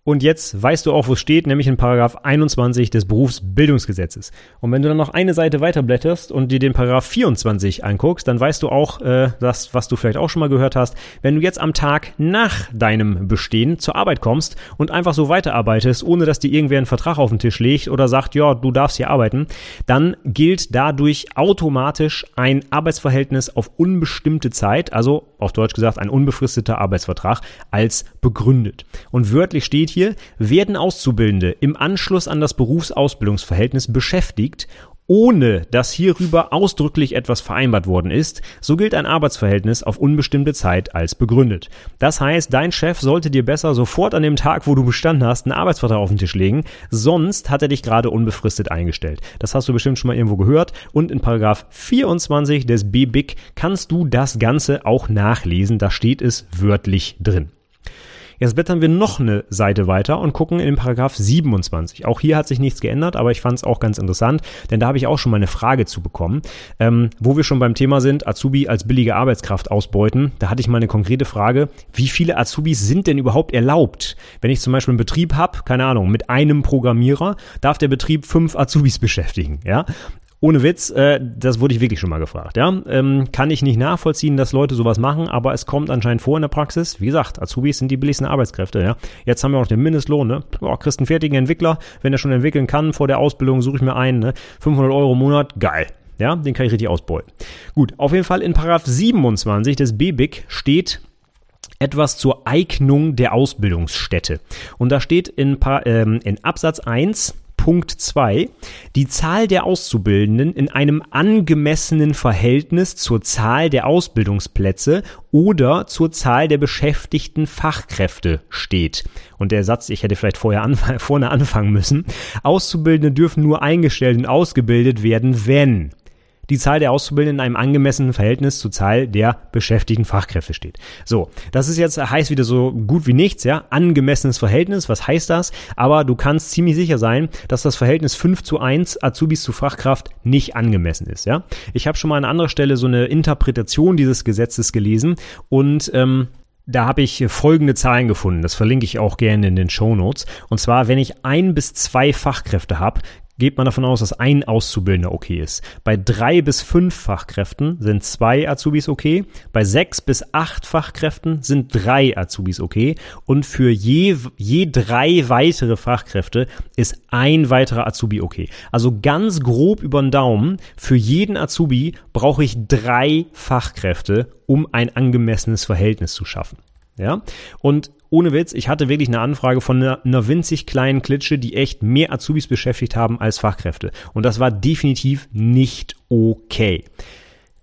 Und jetzt weißt du auch, wo es steht, nämlich in Paragraph 21 des Berufsbildungsgesetzes. Und wenn du dann noch eine Seite weiterblätterst und dir den Paragraph 24 anguckst, dann weißt du auch, äh, das, was du vielleicht auch schon mal gehört hast, wenn du jetzt am Tag nach deinem Bestehen zur Arbeit kommst und einfach so weiterarbeitest, ohne dass dir irgendwer einen Vertrag auf den Tisch legt oder sagt, ja, du darfst hier arbeiten, dann gilt dadurch automatisch ein Arbeitsverhältnis auf unbestimmte Zeit, also auf Deutsch gesagt ein unbefristeter Arbeitsvertrag, als begründet. Und wörtlich steht hier, hier werden Auszubildende im Anschluss an das Berufsausbildungsverhältnis beschäftigt, ohne dass hierüber ausdrücklich etwas vereinbart worden ist, so gilt ein Arbeitsverhältnis auf unbestimmte Zeit als begründet. Das heißt, dein Chef sollte dir besser sofort an dem Tag, wo du bestanden hast, einen Arbeitsvertrag auf den Tisch legen, sonst hat er dich gerade unbefristet eingestellt. Das hast du bestimmt schon mal irgendwo gehört und in Paragraph 24 des BBIC kannst du das Ganze auch nachlesen, da steht es wörtlich drin. Jetzt blättern wir noch eine Seite weiter und gucken in Paragraph 27. Auch hier hat sich nichts geändert, aber ich fand es auch ganz interessant, denn da habe ich auch schon mal eine Frage zu bekommen, ähm, wo wir schon beim Thema sind, Azubi als billige Arbeitskraft ausbeuten. Da hatte ich mal eine konkrete Frage, wie viele Azubis sind denn überhaupt erlaubt? Wenn ich zum Beispiel einen Betrieb habe, keine Ahnung, mit einem Programmierer, darf der Betrieb fünf Azubis beschäftigen, ja? Ohne Witz, äh, das wurde ich wirklich schon mal gefragt. Ja, ähm, kann ich nicht nachvollziehen, dass Leute sowas machen, aber es kommt anscheinend vor in der Praxis. Wie gesagt, Azubis sind die billigsten Arbeitskräfte. Ja, jetzt haben wir auch den Mindestlohn. Ne, oh, kriegst einen fertigen Entwickler, wenn er schon entwickeln kann vor der Ausbildung, suche ich mir einen. Ne? 500 Euro im Monat, geil. Ja, den kann ich richtig ausbeuten. Gut, auf jeden Fall in Paragraph 27 des BBIC steht etwas zur Eignung der Ausbildungsstätte. Und da steht in, ähm, in Absatz 1 Punkt 2 die Zahl der Auszubildenden in einem angemessenen Verhältnis zur Zahl der Ausbildungsplätze oder zur Zahl der beschäftigten Fachkräfte steht. Und der Satz, ich hätte vielleicht vorher anf vorne anfangen müssen. Auszubildende dürfen nur eingestellt und ausgebildet werden, wenn die Zahl der Auszubildenden in einem angemessenen Verhältnis zur Zahl der beschäftigten Fachkräfte steht. So, das ist jetzt heißt wieder so gut wie nichts, ja, angemessenes Verhältnis, was heißt das? Aber du kannst ziemlich sicher sein, dass das Verhältnis 5 zu 1 Azubis zu Fachkraft nicht angemessen ist, ja. Ich habe schon mal an anderer Stelle so eine Interpretation dieses Gesetzes gelesen und ähm, da habe ich folgende Zahlen gefunden. Das verlinke ich auch gerne in den Show Notes. Und zwar, wenn ich ein bis zwei Fachkräfte habe, geht man davon aus, dass ein Auszubildender okay ist. Bei drei bis fünf Fachkräften sind zwei Azubis okay. Bei sechs bis acht Fachkräften sind drei Azubis okay. Und für je, je drei weitere Fachkräfte ist ein weiterer Azubi okay. Also ganz grob über den Daumen, für jeden Azubi brauche ich drei Fachkräfte, um ein angemessenes Verhältnis zu schaffen. Ja, und ohne Witz, ich hatte wirklich eine Anfrage von einer, einer, winzig kleinen Klitsche, die echt mehr Azubis beschäftigt haben als Fachkräfte. Und das war definitiv nicht okay.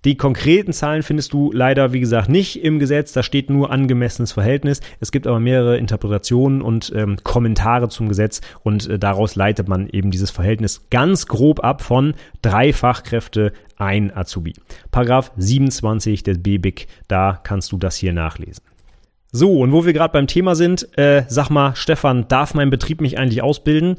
Die konkreten Zahlen findest du leider, wie gesagt, nicht im Gesetz. Da steht nur angemessenes Verhältnis. Es gibt aber mehrere Interpretationen und ähm, Kommentare zum Gesetz und äh, daraus leitet man eben dieses Verhältnis ganz grob ab von drei Fachkräfte, ein Azubi. Paragraph 27 des BBIC, da kannst du das hier nachlesen. So, und wo wir gerade beim Thema sind, äh, sag mal, Stefan, darf mein Betrieb mich eigentlich ausbilden?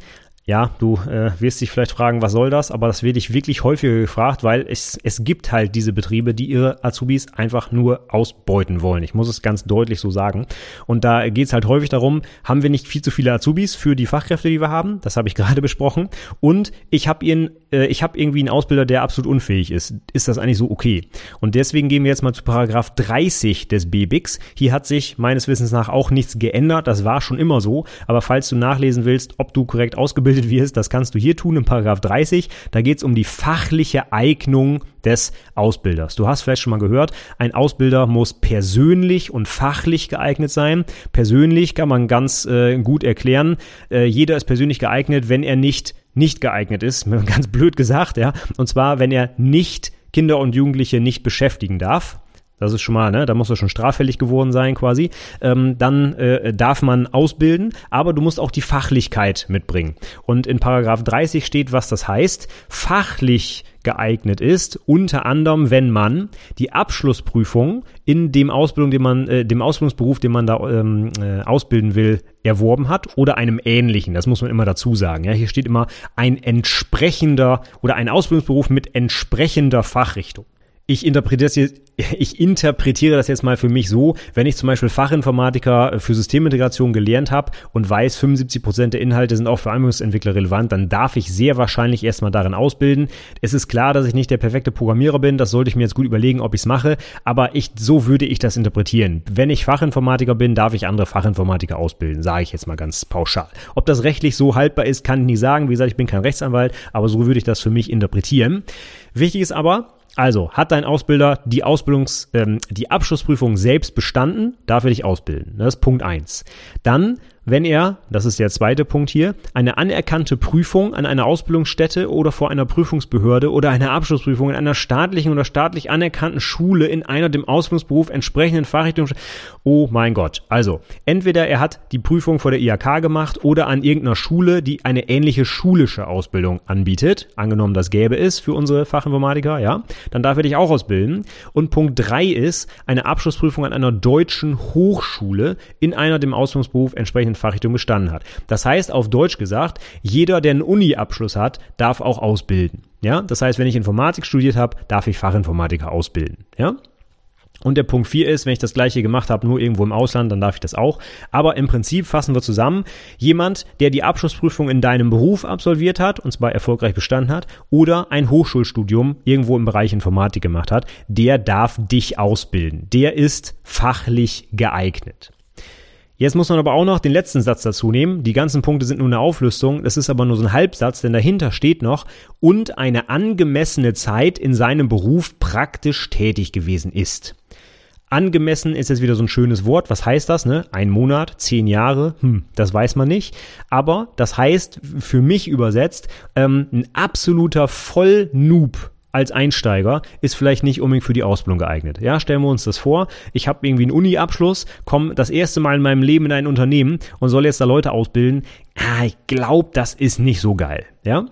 Ja, du äh, wirst dich vielleicht fragen, was soll das? Aber das werde ich wirklich häufiger gefragt, weil es, es gibt halt diese Betriebe, die ihre Azubis einfach nur ausbeuten wollen. Ich muss es ganz deutlich so sagen. Und da geht es halt häufig darum, haben wir nicht viel zu viele Azubis für die Fachkräfte, die wir haben? Das habe ich gerade besprochen. Und ich habe äh, habe irgendwie einen Ausbilder, der absolut unfähig ist. Ist das eigentlich so okay? Und deswegen gehen wir jetzt mal zu Paragraph 30 des BBIX. Hier hat sich meines Wissens nach auch nichts geändert. Das war schon immer so. Aber falls du nachlesen willst, ob du korrekt ausgebildet ausgebildet wirst. Das kannst du hier tun in Paragraph 30. Da geht es um die fachliche Eignung des Ausbilders. Du hast vielleicht schon mal gehört, ein Ausbilder muss persönlich und fachlich geeignet sein. Persönlich kann man ganz äh, gut erklären. Äh, jeder ist persönlich geeignet, wenn er nicht nicht geeignet ist, ganz blöd gesagt, ja. Und zwar, wenn er nicht Kinder und Jugendliche nicht beschäftigen darf. Das ist schon mal, ne, da muss er schon straffällig geworden sein quasi. Ähm, dann äh, darf man ausbilden, aber du musst auch die Fachlichkeit mitbringen. Und in Paragraph 30 steht, was das heißt. Fachlich geeignet ist, unter anderem, wenn man die Abschlussprüfung in dem Ausbildung, den man, äh, dem Ausbildungsberuf, den man da ähm, äh, ausbilden will, erworben hat oder einem ähnlichen. Das muss man immer dazu sagen. Ja, hier steht immer ein entsprechender oder ein Ausbildungsberuf mit entsprechender Fachrichtung. Ich interpretiere das jetzt, ich interpretiere das jetzt mal für mich so, wenn ich zum Beispiel Fachinformatiker für Systemintegration gelernt habe und weiß, 75 Prozent der Inhalte sind auch für Anwendungsentwickler relevant, dann darf ich sehr wahrscheinlich erstmal darin ausbilden. Es ist klar, dass ich nicht der perfekte Programmierer bin, das sollte ich mir jetzt gut überlegen, ob ich es mache, aber ich, so würde ich das interpretieren. Wenn ich Fachinformatiker bin, darf ich andere Fachinformatiker ausbilden, sage ich jetzt mal ganz pauschal. Ob das rechtlich so haltbar ist, kann ich nicht sagen. Wie gesagt, ich bin kein Rechtsanwalt, aber so würde ich das für mich interpretieren. Wichtig ist aber, also hat dein Ausbilder die Ausbildungs, ähm, die Abschlussprüfung selbst bestanden, darf er dich ausbilden. Das ist Punkt eins. Dann wenn er, das ist der zweite Punkt hier, eine anerkannte Prüfung an einer Ausbildungsstätte oder vor einer Prüfungsbehörde oder eine Abschlussprüfung in einer staatlichen oder staatlich anerkannten Schule in einer dem Ausbildungsberuf entsprechenden Fachrichtung. Oh mein Gott. Also, entweder er hat die Prüfung vor der IHK gemacht oder an irgendeiner Schule, die eine ähnliche schulische Ausbildung anbietet. Angenommen, das gäbe es für unsere Fachinformatiker, ja. Dann darf er dich auch ausbilden. Und Punkt drei ist eine Abschlussprüfung an einer deutschen Hochschule in einer dem Ausbildungsberuf entsprechenden Fachrichtung bestanden hat. Das heißt, auf Deutsch gesagt, jeder, der einen Uni-Abschluss hat, darf auch ausbilden. Ja, das heißt, wenn ich Informatik studiert habe, darf ich Fachinformatiker ausbilden. Ja, und der Punkt 4 ist, wenn ich das gleiche gemacht habe, nur irgendwo im Ausland, dann darf ich das auch. Aber im Prinzip fassen wir zusammen, jemand, der die Abschlussprüfung in deinem Beruf absolviert hat, und zwar erfolgreich bestanden hat, oder ein Hochschulstudium irgendwo im Bereich Informatik gemacht hat, der darf dich ausbilden. Der ist fachlich geeignet. Jetzt muss man aber auch noch den letzten Satz dazu nehmen. Die ganzen Punkte sind nur eine Auflistung. Das ist aber nur so ein Halbsatz, denn dahinter steht noch und eine angemessene Zeit in seinem Beruf praktisch tätig gewesen ist. Angemessen ist jetzt wieder so ein schönes Wort. Was heißt das? Ne? Ein Monat, zehn Jahre, hm, das weiß man nicht. Aber das heißt für mich übersetzt ähm, ein absoluter Vollnoob als Einsteiger ist vielleicht nicht unbedingt für die Ausbildung geeignet. Ja, stellen wir uns das vor. Ich habe irgendwie einen Uni-Abschluss, komme das erste Mal in meinem Leben in ein Unternehmen und soll jetzt da Leute ausbilden. Ah, ich glaube, das ist nicht so geil. Ja.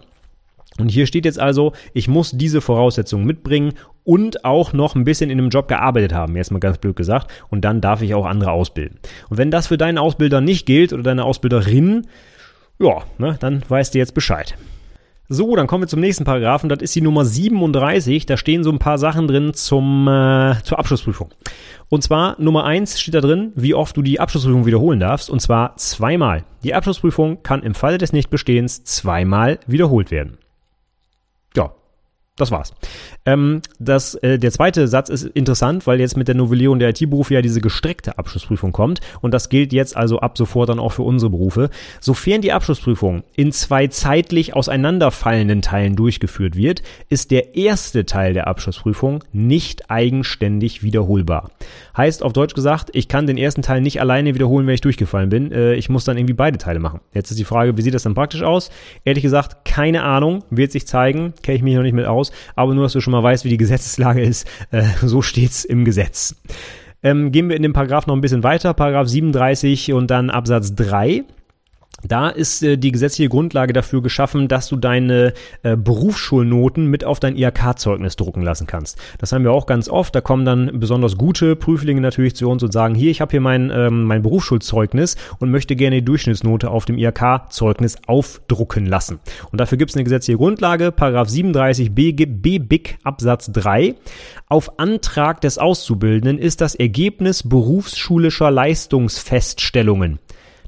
Und hier steht jetzt also, ich muss diese Voraussetzungen mitbringen und auch noch ein bisschen in einem Job gearbeitet haben, erstmal ganz blöd gesagt, und dann darf ich auch andere ausbilden. Und wenn das für deinen Ausbilder nicht gilt oder deine Ausbilderin, ja, ne, dann weißt du jetzt Bescheid. So, dann kommen wir zum nächsten Paragraphen. Das ist die Nummer 37. Da stehen so ein paar Sachen drin zum, äh, zur Abschlussprüfung. Und zwar Nummer 1 steht da drin, wie oft du die Abschlussprüfung wiederholen darfst. Und zwar zweimal. Die Abschlussprüfung kann im Falle des Nichtbestehens zweimal wiederholt werden. Das war's. Ähm, das, äh, der zweite Satz ist interessant, weil jetzt mit der Novellierung der IT-Berufe ja diese gestreckte Abschlussprüfung kommt. Und das gilt jetzt also ab sofort dann auch für unsere Berufe. Sofern die Abschlussprüfung in zwei zeitlich auseinanderfallenden Teilen durchgeführt wird, ist der erste Teil der Abschlussprüfung nicht eigenständig wiederholbar. Heißt auf Deutsch gesagt, ich kann den ersten Teil nicht alleine wiederholen, wenn ich durchgefallen bin. Äh, ich muss dann irgendwie beide Teile machen. Jetzt ist die Frage, wie sieht das dann praktisch aus? Ehrlich gesagt, keine Ahnung. Wird sich zeigen. Kenne ich mich noch nicht mit aus. Aber nur, dass du schon mal weißt, wie die Gesetzeslage ist, äh, so steht's im Gesetz. Ähm, gehen wir in dem Paragraph noch ein bisschen weiter, Paragraph 37 und dann Absatz 3. Da ist äh, die gesetzliche Grundlage dafür geschaffen, dass du deine äh, Berufsschulnoten mit auf dein IHK-Zeugnis drucken lassen kannst. Das haben wir auch ganz oft. Da kommen dann besonders gute Prüflinge natürlich zu uns und sagen, hier, ich habe hier mein, ähm, mein Berufsschulzeugnis und möchte gerne die Durchschnittsnote auf dem IHK-Zeugnis aufdrucken lassen. Und dafür gibt es eine gesetzliche Grundlage, Paragraph 37 B, B BIC Absatz 3. Auf Antrag des Auszubildenden ist das Ergebnis berufsschulischer Leistungsfeststellungen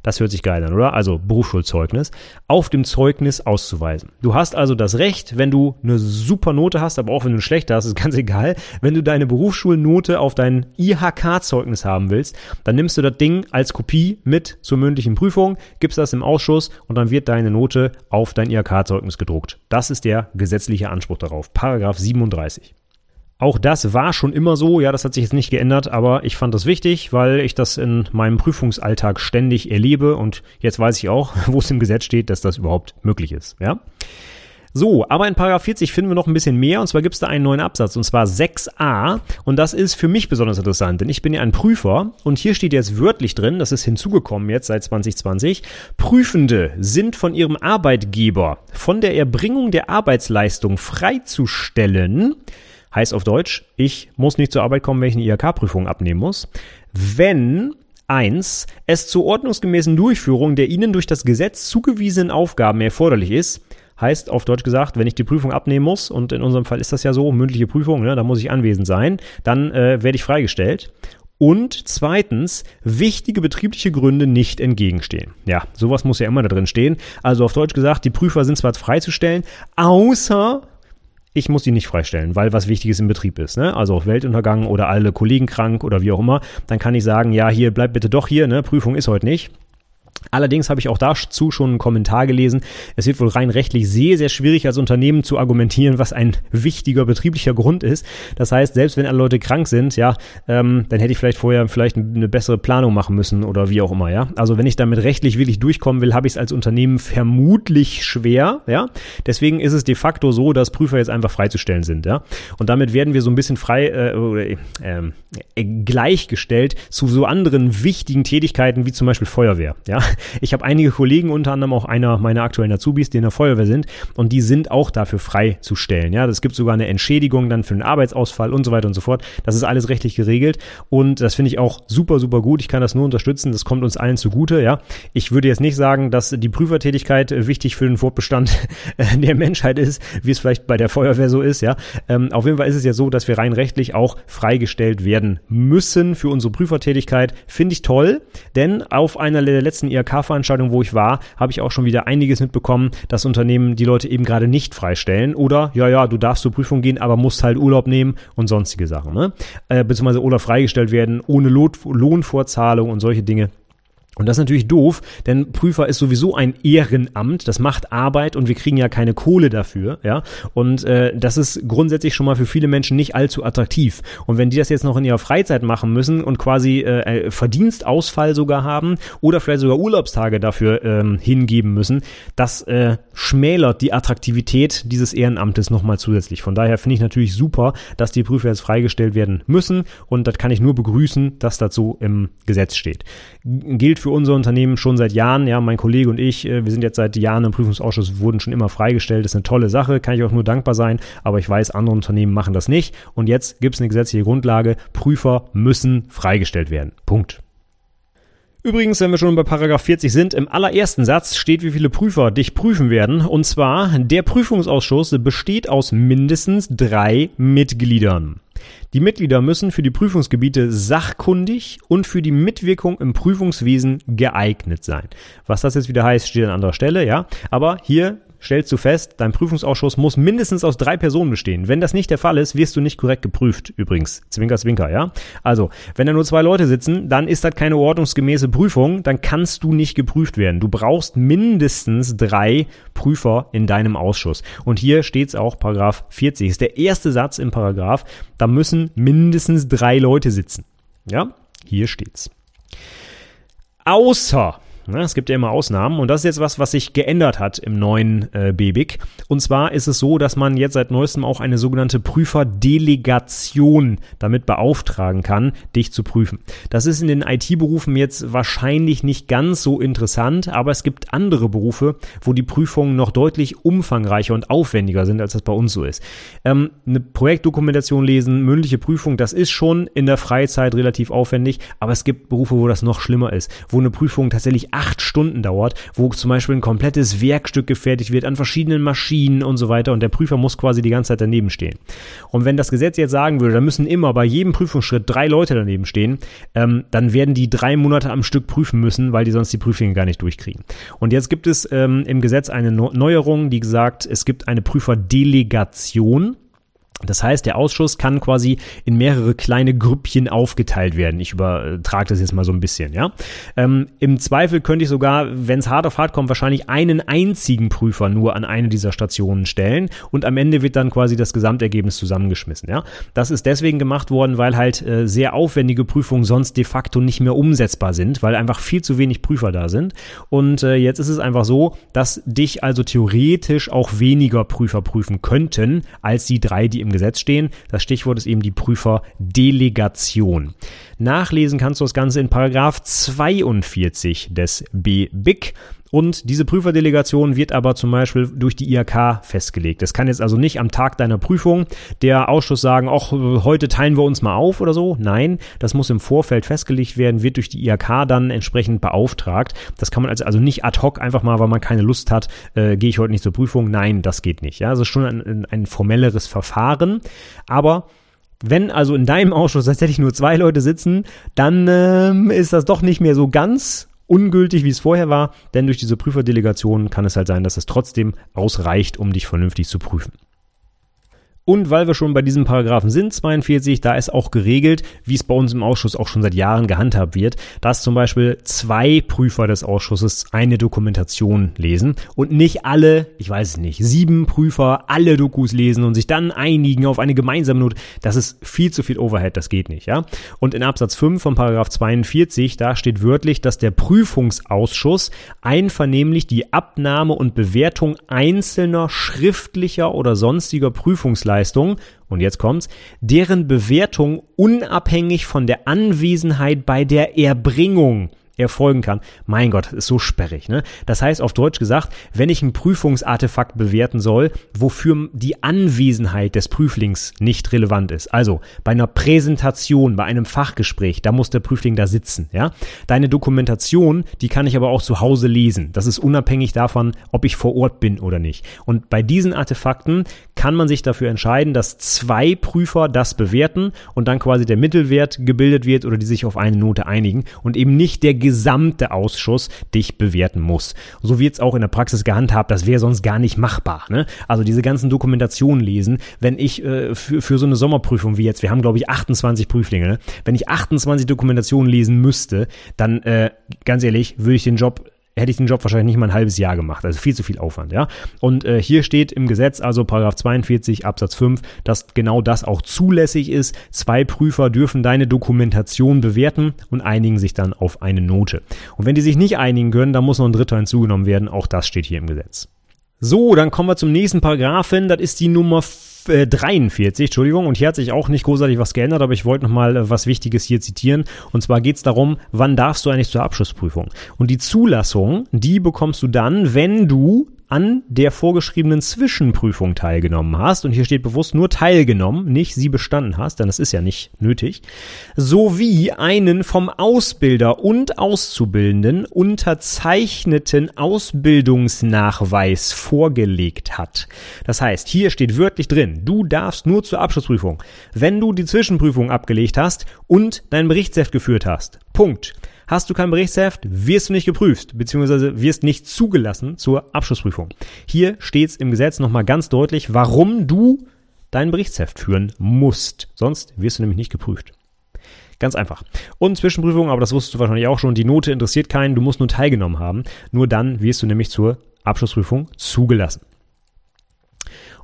das hört sich geil an, oder? Also Berufsschulzeugnis, auf dem Zeugnis auszuweisen. Du hast also das Recht, wenn du eine super Note hast, aber auch wenn du eine schlechte hast, ist ganz egal. Wenn du deine Berufsschulnote auf dein IHK-Zeugnis haben willst, dann nimmst du das Ding als Kopie mit zur mündlichen Prüfung, gibst das im Ausschuss und dann wird deine Note auf dein IHK-Zeugnis gedruckt. Das ist der gesetzliche Anspruch darauf. Paragraph 37. Auch das war schon immer so, ja, das hat sich jetzt nicht geändert, aber ich fand das wichtig, weil ich das in meinem Prüfungsalltag ständig erlebe. Und jetzt weiß ich auch, wo es im Gesetz steht, dass das überhaupt möglich ist, ja. So, aber in Paragraph 40 finden wir noch ein bisschen mehr. Und zwar gibt es da einen neuen Absatz und zwar 6a und das ist für mich besonders interessant, denn ich bin ja ein Prüfer. Und hier steht jetzt wörtlich drin, das ist hinzugekommen jetzt seit 2020, Prüfende sind von ihrem Arbeitgeber von der Erbringung der Arbeitsleistung freizustellen, Heißt auf Deutsch, ich muss nicht zur Arbeit kommen, wenn ich eine IHK-Prüfung abnehmen muss. Wenn eins Es zur ordnungsgemäßen Durchführung der Ihnen durch das Gesetz zugewiesenen Aufgaben erforderlich ist, heißt auf Deutsch gesagt, wenn ich die Prüfung abnehmen muss, und in unserem Fall ist das ja so, mündliche Prüfung, ne, da muss ich anwesend sein, dann äh, werde ich freigestellt. Und zweitens, wichtige betriebliche Gründe nicht entgegenstehen. Ja, sowas muss ja immer da drin stehen. Also auf Deutsch gesagt, die Prüfer sind zwar freizustellen, außer ich muss die nicht freistellen, weil was Wichtiges im Betrieb ist. Ne? Also Weltuntergang oder alle Kollegen krank oder wie auch immer. Dann kann ich sagen, ja, hier, bleib bitte doch hier, ne? Prüfung ist heute nicht. Allerdings habe ich auch dazu schon einen Kommentar gelesen. Es wird wohl rein rechtlich sehr, sehr schwierig als Unternehmen zu argumentieren, was ein wichtiger betrieblicher Grund ist. Das heißt, selbst wenn alle Leute krank sind, ja, ähm, dann hätte ich vielleicht vorher vielleicht eine bessere Planung machen müssen oder wie auch immer, ja. Also wenn ich damit rechtlich wirklich durchkommen will, habe ich es als Unternehmen vermutlich schwer, ja. Deswegen ist es de facto so, dass Prüfer jetzt einfach freizustellen sind, ja. Und damit werden wir so ein bisschen frei äh, äh, äh, gleichgestellt zu so anderen wichtigen Tätigkeiten wie zum Beispiel Feuerwehr, ja. Ich habe einige Kollegen, unter anderem auch einer meiner aktuellen Azubis, die in der Feuerwehr sind, und die sind auch dafür freizustellen. Ja, es gibt sogar eine Entschädigung dann für den Arbeitsausfall und so weiter und so fort. Das ist alles rechtlich geregelt und das finde ich auch super, super gut. Ich kann das nur unterstützen. Das kommt uns allen zugute. Ja, ich würde jetzt nicht sagen, dass die Prüfertätigkeit wichtig für den Fortbestand der Menschheit ist, wie es vielleicht bei der Feuerwehr so ist. Ja, ähm, auf jeden Fall ist es ja so, dass wir rein rechtlich auch freigestellt werden müssen für unsere Prüfertätigkeit. Finde ich toll, denn auf einer der letzten IHK-Veranstaltung, wo ich war, habe ich auch schon wieder einiges mitbekommen, dass Unternehmen die Leute eben gerade nicht freistellen oder, ja, ja, du darfst zur Prüfung gehen, aber musst halt Urlaub nehmen und sonstige Sachen, ne? Äh, beziehungsweise oder freigestellt werden ohne Lohnvorzahlung und solche Dinge. Und das ist natürlich doof, denn Prüfer ist sowieso ein Ehrenamt, das macht Arbeit und wir kriegen ja keine Kohle dafür, ja. Und äh, das ist grundsätzlich schon mal für viele Menschen nicht allzu attraktiv. Und wenn die das jetzt noch in ihrer Freizeit machen müssen und quasi äh, Verdienstausfall sogar haben oder vielleicht sogar Urlaubstage dafür ähm, hingeben müssen, das äh, schmälert die Attraktivität dieses Ehrenamtes nochmal zusätzlich. Von daher finde ich natürlich super, dass die Prüfer jetzt freigestellt werden müssen und das kann ich nur begrüßen, dass das so im Gesetz steht. Gilt für unser Unternehmen schon seit Jahren. Ja, mein Kollege und ich, äh, wir sind jetzt seit Jahren im Prüfungsausschuss, wurden schon immer freigestellt. Das ist eine tolle Sache, kann ich auch nur dankbar sein. Aber ich weiß, andere Unternehmen machen das nicht. Und jetzt gibt es eine gesetzliche Grundlage. Prüfer müssen freigestellt werden. Punkt. Übrigens, wenn wir schon bei Paragraph 40 sind, im allerersten Satz steht, wie viele Prüfer dich prüfen werden. Und zwar, der Prüfungsausschuss besteht aus mindestens drei Mitgliedern. Die Mitglieder müssen für die Prüfungsgebiete sachkundig und für die Mitwirkung im Prüfungswesen geeignet sein. Was das jetzt wieder heißt, steht an anderer Stelle, ja. Aber hier stellst du fest, dein Prüfungsausschuss muss mindestens aus drei Personen bestehen. Wenn das nicht der Fall ist, wirst du nicht korrekt geprüft, übrigens. Zwinker, zwinker, ja? Also, wenn da nur zwei Leute sitzen, dann ist das keine ordnungsgemäße Prüfung, dann kannst du nicht geprüft werden. Du brauchst mindestens drei Prüfer in deinem Ausschuss. Und hier steht es auch, Paragraph 40, ist der erste Satz im Paragraph, da müssen mindestens drei Leute sitzen. Ja? Hier steht's. Außer es gibt ja immer Ausnahmen und das ist jetzt was, was sich geändert hat im neuen äh, BBIC. Und zwar ist es so, dass man jetzt seit neuestem auch eine sogenannte Prüferdelegation damit beauftragen kann, dich zu prüfen. Das ist in den IT-Berufen jetzt wahrscheinlich nicht ganz so interessant, aber es gibt andere Berufe, wo die Prüfungen noch deutlich umfangreicher und aufwendiger sind, als das bei uns so ist. Ähm, eine Projektdokumentation lesen, mündliche Prüfung, das ist schon in der Freizeit relativ aufwendig, aber es gibt Berufe, wo das noch schlimmer ist, wo eine Prüfung tatsächlich acht Stunden dauert, wo zum Beispiel ein komplettes Werkstück gefertigt wird an verschiedenen Maschinen und so weiter und der Prüfer muss quasi die ganze Zeit daneben stehen. Und wenn das Gesetz jetzt sagen würde, da müssen immer bei jedem Prüfungsschritt drei Leute daneben stehen, ähm, dann werden die drei Monate am Stück prüfen müssen, weil die sonst die Prüfungen gar nicht durchkriegen. Und jetzt gibt es ähm, im Gesetz eine Neuerung, die gesagt, es gibt eine Prüferdelegation. Das heißt, der Ausschuss kann quasi in mehrere kleine Grüppchen aufgeteilt werden. Ich übertrage das jetzt mal so ein bisschen, ja. Ähm, Im Zweifel könnte ich sogar, wenn es hart auf hart kommt, wahrscheinlich einen einzigen Prüfer nur an eine dieser Stationen stellen und am Ende wird dann quasi das Gesamtergebnis zusammengeschmissen, ja. Das ist deswegen gemacht worden, weil halt äh, sehr aufwendige Prüfungen sonst de facto nicht mehr umsetzbar sind, weil einfach viel zu wenig Prüfer da sind. Und äh, jetzt ist es einfach so, dass dich also theoretisch auch weniger Prüfer prüfen könnten als die drei, die im Gesetz stehen. Das Stichwort ist eben die Prüferdelegation. Nachlesen kannst du das Ganze in Paragraph 42 des BBIC. Und diese Prüferdelegation wird aber zum Beispiel durch die IHK festgelegt. Das kann jetzt also nicht am Tag deiner Prüfung der Ausschuss sagen, ach, heute teilen wir uns mal auf oder so. Nein, das muss im Vorfeld festgelegt werden, wird durch die IHK dann entsprechend beauftragt. Das kann man also, nicht ad hoc einfach mal, weil man keine Lust hat, äh, gehe ich heute nicht zur Prüfung. Nein, das geht nicht. Ja, also schon ein, ein formelleres Verfahren. Aber wenn also in deinem Ausschuss tatsächlich nur zwei Leute sitzen, dann ähm, ist das doch nicht mehr so ganz ungültig, wie es vorher war, denn durch diese Prüferdelegation kann es halt sein, dass es trotzdem ausreicht, um dich vernünftig zu prüfen. Und weil wir schon bei diesem Paragraphen sind, 42, da ist auch geregelt, wie es bei uns im Ausschuss auch schon seit Jahren gehandhabt wird, dass zum Beispiel zwei Prüfer des Ausschusses eine Dokumentation lesen und nicht alle, ich weiß es nicht, sieben Prüfer alle Dokus lesen und sich dann einigen auf eine gemeinsame Note. Das ist viel zu viel Overhead, das geht nicht, ja. Und in Absatz 5 von Paragraph 42, da steht wörtlich, dass der Prüfungsausschuss einvernehmlich die Abnahme und Bewertung einzelner schriftlicher oder sonstiger Prüfungsleistungen Dienstleistungen, und jetzt kommt's, deren Bewertung unabhängig von der Anwesenheit bei der Erbringung erfolgen kann. Mein Gott, ist so sperrig. Ne? Das heißt auf Deutsch gesagt, wenn ich ein Prüfungsartefakt bewerten soll, wofür die Anwesenheit des Prüflings nicht relevant ist. Also bei einer Präsentation, bei einem Fachgespräch, da muss der Prüfling da sitzen. Ja? Deine Dokumentation, die kann ich aber auch zu Hause lesen. Das ist unabhängig davon, ob ich vor Ort bin oder nicht. Und bei diesen Artefakten kann man sich dafür entscheiden, dass zwei Prüfer das bewerten und dann quasi der Mittelwert gebildet wird oder die sich auf eine Note einigen und eben nicht der gesamte Ausschuss dich bewerten muss. So wird es auch in der Praxis gehandhabt, das wäre sonst gar nicht machbar. Ne? Also diese ganzen Dokumentationen lesen, wenn ich äh, für, für so eine Sommerprüfung wie jetzt, wir haben glaube ich 28 Prüflinge, ne? wenn ich 28 Dokumentationen lesen müsste, dann äh, ganz ehrlich, würde ich den Job hätte ich den Job wahrscheinlich nicht mal ein halbes Jahr gemacht. Also viel zu viel Aufwand, ja. Und äh, hier steht im Gesetz, also Paragraph 42 Absatz 5, dass genau das auch zulässig ist. Zwei Prüfer dürfen deine Dokumentation bewerten und einigen sich dann auf eine Note. Und wenn die sich nicht einigen können, dann muss noch ein Dritter hinzugenommen werden. Auch das steht hier im Gesetz. So, dann kommen wir zum nächsten Paragraphen. Das ist die Nummer 43, Entschuldigung. Und hier hat sich auch nicht großartig was geändert, aber ich wollte nochmal äh, was Wichtiges hier zitieren. Und zwar geht es darum, wann darfst du eigentlich zur Abschlussprüfung? Und die Zulassung, die bekommst du dann, wenn du an der vorgeschriebenen Zwischenprüfung teilgenommen hast, und hier steht bewusst nur teilgenommen, nicht sie bestanden hast, denn das ist ja nicht nötig, sowie einen vom Ausbilder und Auszubildenden unterzeichneten Ausbildungsnachweis vorgelegt hat. Das heißt, hier steht wörtlich drin, du darfst nur zur Abschlussprüfung, wenn du die Zwischenprüfung abgelegt hast und dein Berichtsheft geführt hast. Punkt. Hast du kein Berichtsheft, wirst du nicht geprüft, beziehungsweise wirst nicht zugelassen zur Abschlussprüfung. Hier steht es im Gesetz nochmal ganz deutlich, warum du dein Berichtsheft führen musst. Sonst wirst du nämlich nicht geprüft. Ganz einfach. Und Zwischenprüfung, aber das wusstest du wahrscheinlich auch schon, die Note interessiert keinen, du musst nur teilgenommen haben. Nur dann wirst du nämlich zur Abschlussprüfung zugelassen.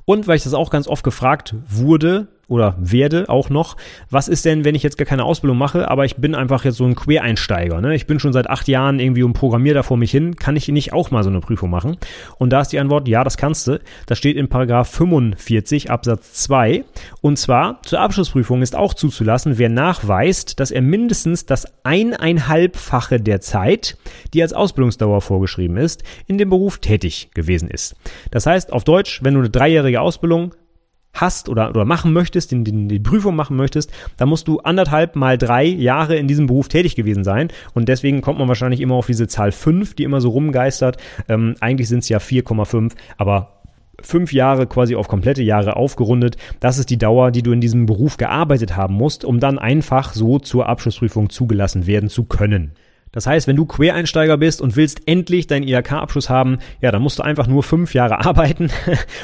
Und weil ich das auch ganz oft gefragt wurde, oder werde auch noch. Was ist denn, wenn ich jetzt gar keine Ausbildung mache, aber ich bin einfach jetzt so ein Quereinsteiger, ne? Ich bin schon seit acht Jahren irgendwie und programmiere da vor mich hin. Kann ich nicht auch mal so eine Prüfung machen? Und da ist die Antwort, ja, das kannst du. Das steht in Paragraph 45 Absatz 2. Und zwar zur Abschlussprüfung ist auch zuzulassen, wer nachweist, dass er mindestens das eineinhalbfache der Zeit, die als Ausbildungsdauer vorgeschrieben ist, in dem Beruf tätig gewesen ist. Das heißt, auf Deutsch, wenn du eine dreijährige Ausbildung hast oder, oder machen möchtest, die, die, die Prüfung machen möchtest, dann musst du anderthalb mal drei Jahre in diesem Beruf tätig gewesen sein. Und deswegen kommt man wahrscheinlich immer auf diese Zahl 5, die immer so rumgeistert. Ähm, eigentlich sind es ja 4,5, aber fünf Jahre quasi auf komplette Jahre aufgerundet. Das ist die Dauer, die du in diesem Beruf gearbeitet haben musst, um dann einfach so zur Abschlussprüfung zugelassen werden zu können. Das heißt, wenn du Quereinsteiger bist und willst endlich deinen IHK-Abschluss haben, ja, dann musst du einfach nur fünf Jahre arbeiten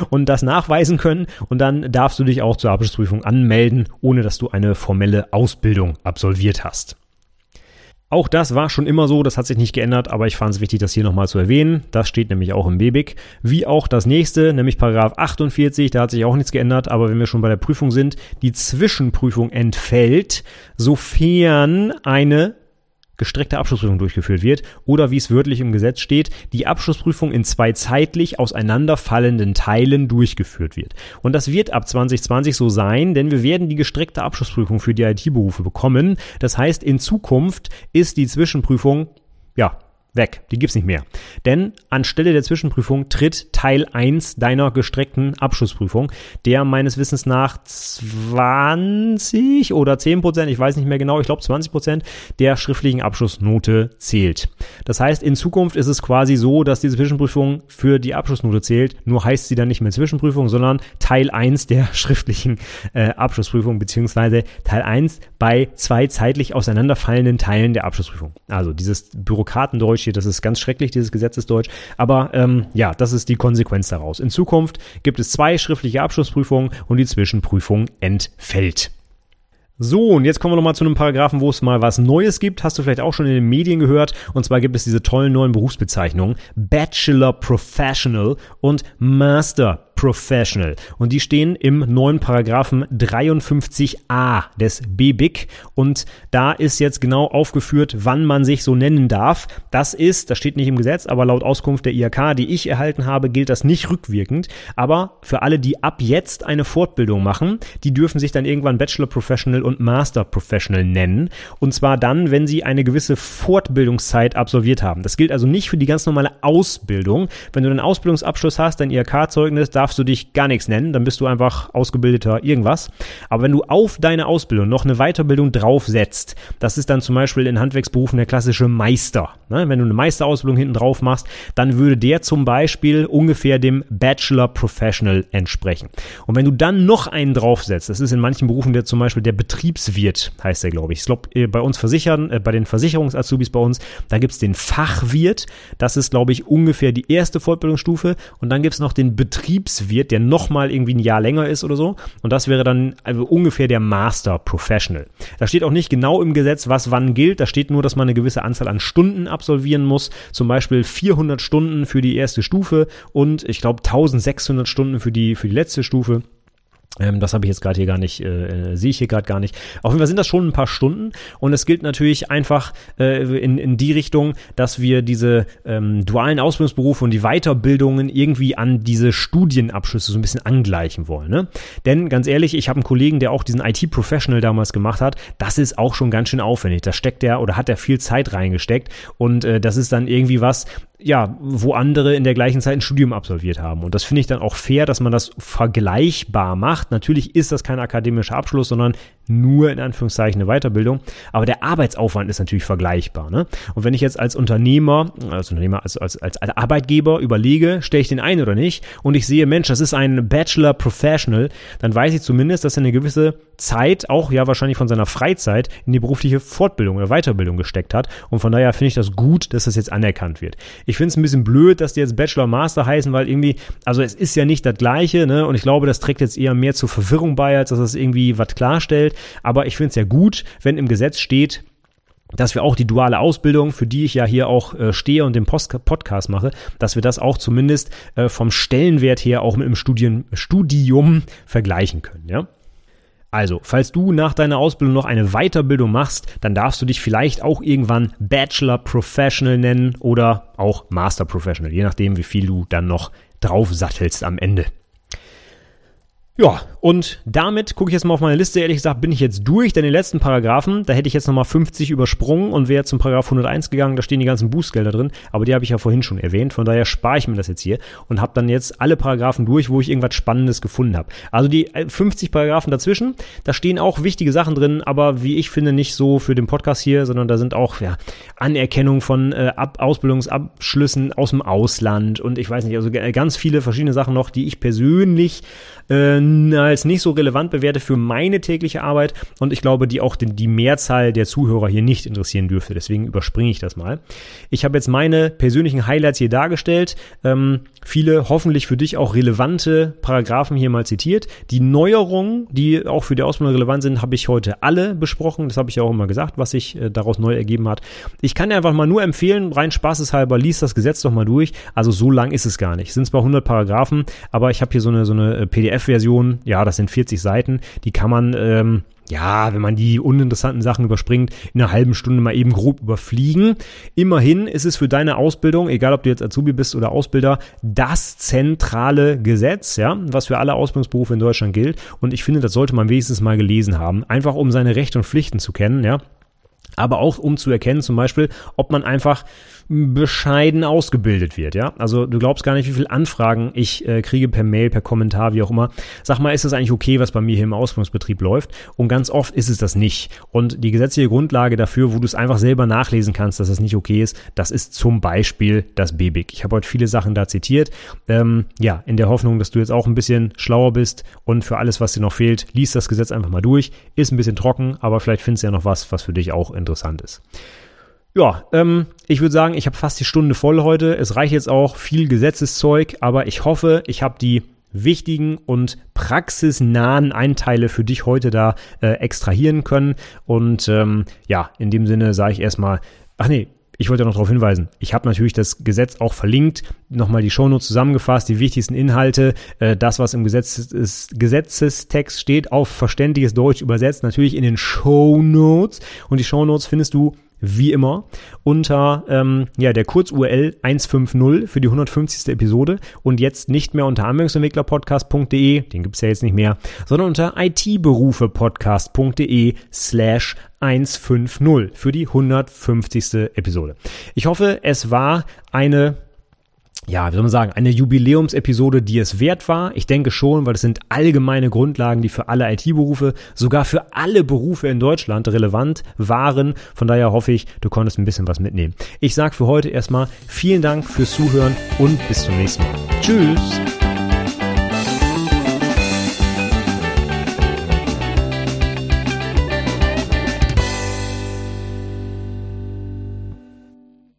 und das nachweisen können und dann darfst du dich auch zur Abschlussprüfung anmelden, ohne dass du eine formelle Ausbildung absolviert hast. Auch das war schon immer so, das hat sich nicht geändert, aber ich fand es wichtig, das hier nochmal zu erwähnen. Das steht nämlich auch im BBIC. Wie auch das nächste, nämlich Paragraph 48, da hat sich auch nichts geändert, aber wenn wir schon bei der Prüfung sind, die Zwischenprüfung entfällt, sofern eine gestreckte Abschlussprüfung durchgeführt wird oder wie es wörtlich im Gesetz steht, die Abschlussprüfung in zwei zeitlich auseinanderfallenden Teilen durchgeführt wird. Und das wird ab 2020 so sein, denn wir werden die gestreckte Abschlussprüfung für die IT-Berufe bekommen. Das heißt, in Zukunft ist die Zwischenprüfung ja Weg, die gibt's nicht mehr. Denn anstelle der Zwischenprüfung tritt Teil 1 deiner gestreckten Abschlussprüfung, der meines Wissens nach 20 oder 10 Prozent, ich weiß nicht mehr genau, ich glaube 20 Prozent der schriftlichen Abschlussnote zählt. Das heißt, in Zukunft ist es quasi so, dass die Zwischenprüfung für die Abschlussnote zählt, nur heißt sie dann nicht mehr Zwischenprüfung, sondern Teil 1 der schriftlichen äh, Abschlussprüfung, beziehungsweise Teil 1 bei zwei zeitlich auseinanderfallenden Teilen der Abschlussprüfung. Also dieses Bürokratendeutsch Hier. Das ist ganz schrecklich, dieses Gesetzesdeutsch. Aber ähm, ja, das ist die Konsequenz daraus. In Zukunft gibt es zwei schriftliche Abschlussprüfungen und die Zwischenprüfung entfällt. So, und jetzt kommen wir nochmal zu einem Paragraphen, wo es mal was Neues gibt. Hast du vielleicht auch schon in den Medien gehört. Und zwar gibt es diese tollen neuen Berufsbezeichnungen. Bachelor Professional und Master Professional. Und die stehen im neuen Paragraphen 53a des BBIC. Und da ist jetzt genau aufgeführt, wann man sich so nennen darf. Das ist, das steht nicht im Gesetz, aber laut Auskunft der IHK, die ich erhalten habe, gilt das nicht rückwirkend. Aber für alle, die ab jetzt eine Fortbildung machen, die dürfen sich dann irgendwann Bachelor Professional und Master Professional nennen. Und zwar dann, wenn sie eine gewisse Fortbildungszeit absolviert haben. Das gilt also nicht für die ganz normale Ausbildung. Wenn du einen Ausbildungsabschluss hast, dein IHK-Zeugnis, darf darfst du dich gar nichts nennen, dann bist du einfach ausgebildeter irgendwas. Aber wenn du auf deine Ausbildung noch eine Weiterbildung draufsetzt, das ist dann zum Beispiel in Handwerksberufen der klassische Meister. Ne? Wenn du eine Meisterausbildung hinten drauf machst, dann würde der zum Beispiel ungefähr dem Bachelor Professional entsprechen. Und wenn du dann noch einen draufsetzt, das ist in manchen Berufen der zum Beispiel der Betriebswirt, heißt der, glaube ich. Ich glaube, äh, bei uns Versichern, äh, bei den Versicherungsazubis bei uns, da gibt es den Fachwirt. Das ist, glaube ich, ungefähr die erste Fortbildungsstufe. Und dann gibt es noch den Betriebswirt wird, der nochmal irgendwie ein Jahr länger ist oder so. Und das wäre dann also ungefähr der Master Professional. Da steht auch nicht genau im Gesetz, was wann gilt. Da steht nur, dass man eine gewisse Anzahl an Stunden absolvieren muss. Zum Beispiel 400 Stunden für die erste Stufe und ich glaube 1600 Stunden für die, für die letzte Stufe. Ähm, das habe ich jetzt gerade hier gar nicht, äh, äh, sehe ich hier gerade gar nicht. Auf jeden Fall sind das schon ein paar Stunden und es gilt natürlich einfach äh, in, in die Richtung, dass wir diese ähm, dualen Ausbildungsberufe und die Weiterbildungen irgendwie an diese Studienabschlüsse so ein bisschen angleichen wollen. Ne? Denn ganz ehrlich, ich habe einen Kollegen, der auch diesen IT-Professional damals gemacht hat. Das ist auch schon ganz schön aufwendig. Da steckt er oder hat er viel Zeit reingesteckt und äh, das ist dann irgendwie was, ja, wo andere in der gleichen Zeit ein Studium absolviert haben. Und das finde ich dann auch fair, dass man das vergleichbar macht. Natürlich ist das kein akademischer Abschluss, sondern nur in Anführungszeichen eine Weiterbildung. Aber der Arbeitsaufwand ist natürlich vergleichbar. Ne? Und wenn ich jetzt als Unternehmer, als Unternehmer, als, als, als Arbeitgeber überlege, stelle ich den ein oder nicht, und ich sehe, Mensch, das ist ein Bachelor Professional, dann weiß ich zumindest, dass er eine gewisse Zeit, auch ja wahrscheinlich von seiner Freizeit, in die berufliche Fortbildung oder Weiterbildung gesteckt hat. Und von daher finde ich das gut, dass das jetzt anerkannt wird. Ich finde es ein bisschen blöd, dass die jetzt Bachelor Master heißen, weil irgendwie, also es ist ja nicht das Gleiche, ne? Und ich glaube, das trägt jetzt eher mehr zur Verwirrung bei, als dass das irgendwie was klarstellt. Aber ich finde es ja gut, wenn im Gesetz steht, dass wir auch die duale Ausbildung, für die ich ja hier auch äh, stehe und den Post Podcast mache, dass wir das auch zumindest äh, vom Stellenwert her auch mit dem Studien, Studium vergleichen können, ja. Also, falls du nach deiner Ausbildung noch eine Weiterbildung machst, dann darfst du dich vielleicht auch irgendwann Bachelor Professional nennen oder auch Master Professional, je nachdem, wie viel du dann noch drauf sattelst am Ende. Ja, und damit gucke ich jetzt mal auf meine Liste. Ehrlich gesagt bin ich jetzt durch, denn den letzten Paragraphen, da hätte ich jetzt nochmal 50 übersprungen und wäre zum Paragraph 101 gegangen. Da stehen die ganzen Bußgelder drin, aber die habe ich ja vorhin schon erwähnt. Von daher spare ich mir das jetzt hier und habe dann jetzt alle Paragraphen durch, wo ich irgendwas Spannendes gefunden habe. Also die 50 äh, Paragraphen dazwischen, da stehen auch wichtige Sachen drin, aber wie ich finde, nicht so für den Podcast hier, sondern da sind auch ja, Anerkennung von äh, Ab Ausbildungsabschlüssen aus dem Ausland und ich weiß nicht, also ganz viele verschiedene Sachen noch, die ich persönlich äh, als nicht so relevant bewerte für meine tägliche Arbeit und ich glaube, die auch den, die Mehrzahl der Zuhörer hier nicht interessieren dürfte. Deswegen überspringe ich das mal. Ich habe jetzt meine persönlichen Highlights hier dargestellt. Ähm, viele hoffentlich für dich auch relevante Paragraphen hier mal zitiert. Die Neuerungen, die auch für die Ausbildung relevant sind, habe ich heute alle besprochen. Das habe ich ja auch immer gesagt, was sich äh, daraus neu ergeben hat. Ich kann dir einfach mal nur empfehlen, rein spaßeshalber, lies das Gesetz doch mal durch. Also so lang ist es gar nicht. Es sind zwar 100 Paragraphen, aber ich habe hier so eine, so eine äh, PDF-Version. Ja, das sind 40 Seiten. Die kann man ähm, ja, wenn man die uninteressanten Sachen überspringt, in einer halben Stunde mal eben grob überfliegen. Immerhin ist es für deine Ausbildung, egal ob du jetzt Azubi bist oder Ausbilder, das zentrale Gesetz, ja, was für alle Ausbildungsberufe in Deutschland gilt. Und ich finde, das sollte man wenigstens mal gelesen haben, einfach um seine Rechte und Pflichten zu kennen, ja. aber auch um zu erkennen, zum Beispiel, ob man einfach bescheiden ausgebildet wird, ja. Also du glaubst gar nicht, wie viele Anfragen ich äh, kriege per Mail, per Kommentar, wie auch immer. Sag mal, ist das eigentlich okay, was bei mir hier im Ausbildungsbetrieb läuft? Und ganz oft ist es das nicht. Und die gesetzliche Grundlage dafür, wo du es einfach selber nachlesen kannst, dass das nicht okay ist, das ist zum Beispiel das BBIC. Ich habe heute viele Sachen da zitiert. Ähm, ja, in der Hoffnung, dass du jetzt auch ein bisschen schlauer bist und für alles, was dir noch fehlt, liest das Gesetz einfach mal durch. Ist ein bisschen trocken, aber vielleicht findest du ja noch was, was für dich auch interessant ist. Ja, ähm, ich würde sagen, ich habe fast die Stunde voll heute. Es reicht jetzt auch viel Gesetzeszeug, aber ich hoffe, ich habe die wichtigen und praxisnahen Einteile für dich heute da äh, extrahieren können. Und ähm, ja, in dem Sinne sage ich erstmal, ach nee, ich wollte noch darauf hinweisen, ich habe natürlich das Gesetz auch verlinkt, nochmal die Shownotes zusammengefasst, die wichtigsten Inhalte, äh, das, was im Gesetz Gesetzestext steht, auf verständliches Deutsch übersetzt, natürlich in den Shownotes. Und die Shownotes findest du wie immer unter ähm, ja, der Kurz-URL 150 für die 150. Episode und jetzt nicht mehr unter anwendungsentwicklerpodcast.de, den gibt's ja jetzt nicht mehr, sondern unter itberufepodcast.de slash 150 für die 150. Episode. Ich hoffe, es war eine ja, wie soll man sagen, eine Jubiläumsepisode, die es wert war. Ich denke schon, weil es sind allgemeine Grundlagen, die für alle IT-Berufe, sogar für alle Berufe in Deutschland relevant waren. Von daher hoffe ich, du konntest ein bisschen was mitnehmen. Ich sage für heute erstmal vielen Dank fürs Zuhören und bis zum nächsten Mal. Tschüss!